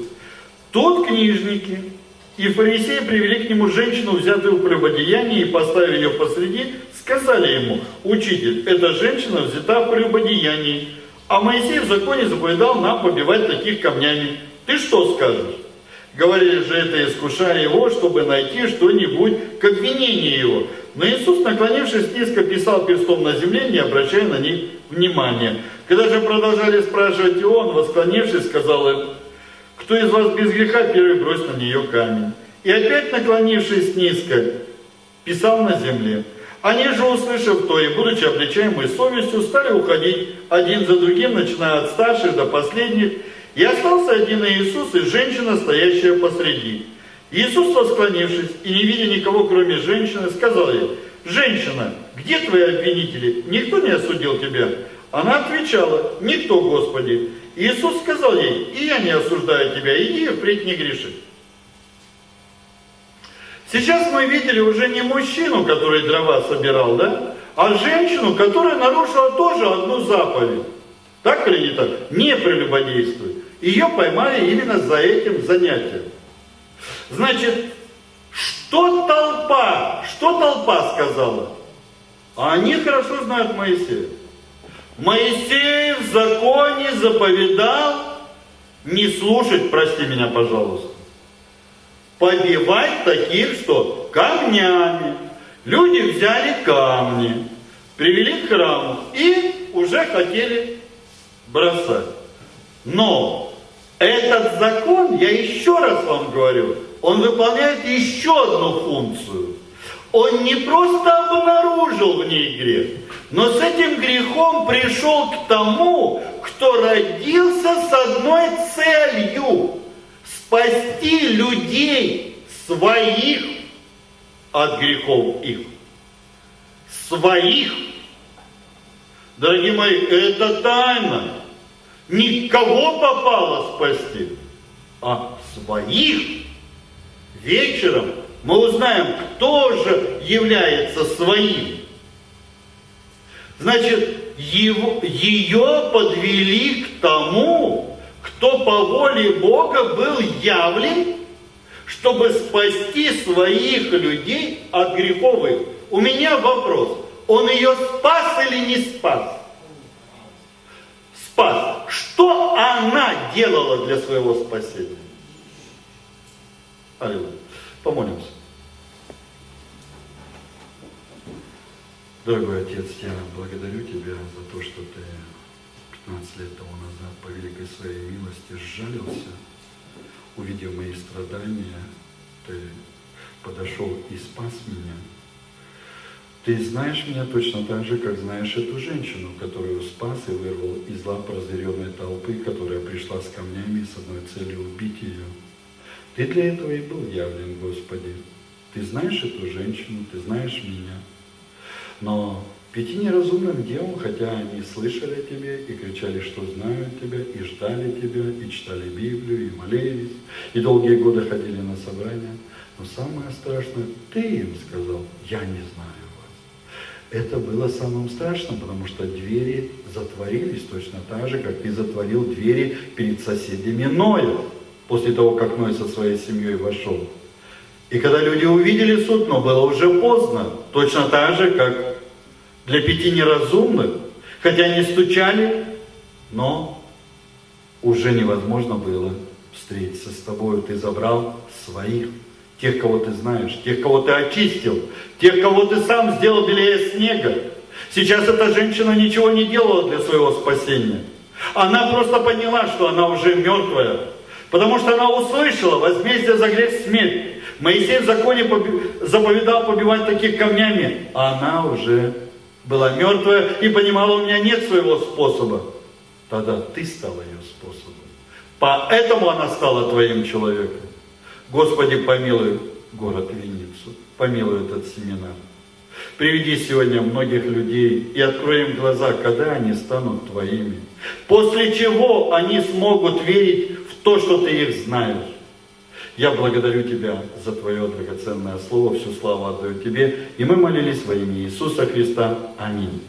Тут книжники и фарисеи привели к нему женщину, взятую в прелюбодеянии, и поставили ее посреди, сказали ему, учитель, эта женщина взята в прелюбодеянии, а Моисей в законе заповедал нам побивать таких камнями. Ты что скажешь? Говорили же это, искушая его, чтобы найти что-нибудь к обвинению его. Но Иисус, наклонившись низко, писал перстом на земле, не обращая на них внимания. Когда же продолжали спрашивать его, он, восклонившись, сказал им, кто из вас без греха, первый бросит на нее камень. И опять наклонившись низко, писал на земле. Они же, услышав то и будучи обличаемой совестью, стали уходить один за другим, начиная от старших до последних. И остался один Иисус и женщина, стоящая посреди. Иисус, восклонившись и не видя никого, кроме женщины, сказал ей, «Женщина, где твои обвинители? Никто не осудил тебя?» Она отвечала, «Никто, Господи». Иисус сказал ей, и я не осуждаю тебя, иди и впредь не греши. Сейчас мы видели уже не мужчину, который дрова собирал, да? А женщину, которая нарушила тоже одну заповедь. Так или не так? Не прелюбодействуй. Ее поймали именно за этим занятием. Значит, что толпа, что толпа сказала? А они хорошо знают Моисея. Моисей в законе заповедал не слушать, прости меня, пожалуйста, побивать таких, что камнями. Люди взяли камни, привели к храму и уже хотели бросать. Но этот закон, я еще раз вам говорю, он выполняет еще одну функцию. Он не просто обнаружил в ней грех, но с этим грехом пришел к тому, кто родился с одной целью – спасти людей своих от грехов их. Своих. Дорогие мои, это тайна. Никого попало спасти, а своих. Вечером мы узнаем, кто же является своим. Значит, его, ее подвели к тому, кто по воле Бога был явлен, чтобы спасти своих людей от греховых. У меня вопрос. Он ее спас или не спас? Спас. Что она делала для своего спасения? Аллилуйя. Помолимся. Дорогой Отец, я благодарю Тебя за то, что Ты 15 лет тому назад по великой своей милости сжалился, увидев мои страдания, Ты подошел и спас меня. Ты знаешь меня точно так же, как знаешь эту женщину, которую спас и вырвал из лап разъяренной толпы, которая пришла с камнями с одной целью убить ее. Ты для этого и был явлен, Господи. Ты знаешь эту женщину, ты знаешь меня. Но пяти неразумным девам, хотя они слышали о тебе и кричали, что знают тебя, и ждали тебя, и читали Библию, и молились, и долгие годы ходили на собрания, но самое страшное, ты им сказал, я не знаю. Это было самым страшным, потому что двери затворились точно так же, как ты затворил двери перед соседями Ноя, после того, как Ной со своей семьей вошел. И когда люди увидели суд, но было уже поздно, точно так же, как для пяти неразумных, хотя они стучали, но уже невозможно было встретиться с тобой. Ты забрал своих, тех, кого ты знаешь, тех, кого ты очистил, тех, кого ты сам сделал белее снега. Сейчас эта женщина ничего не делала для своего спасения. Она просто поняла, что она уже мертвая. Потому что она услышала возмездие за грех смерть. Моисей в законе заповедал побивать таких камнями, а она уже была мертвая и понимала, у меня нет своего способа. Тогда ты стала ее способом. Поэтому она стала твоим человеком. Господи, помилуй город Винницу, помилуй этот семинар. Приведи сегодня многих людей и открой им глаза, когда они станут твоими. После чего они смогут верить в то, что ты их знаешь. Я благодарю Тебя за Твое драгоценное Слово, всю славу отдаю Тебе. И мы молились во имя Иисуса Христа. Аминь.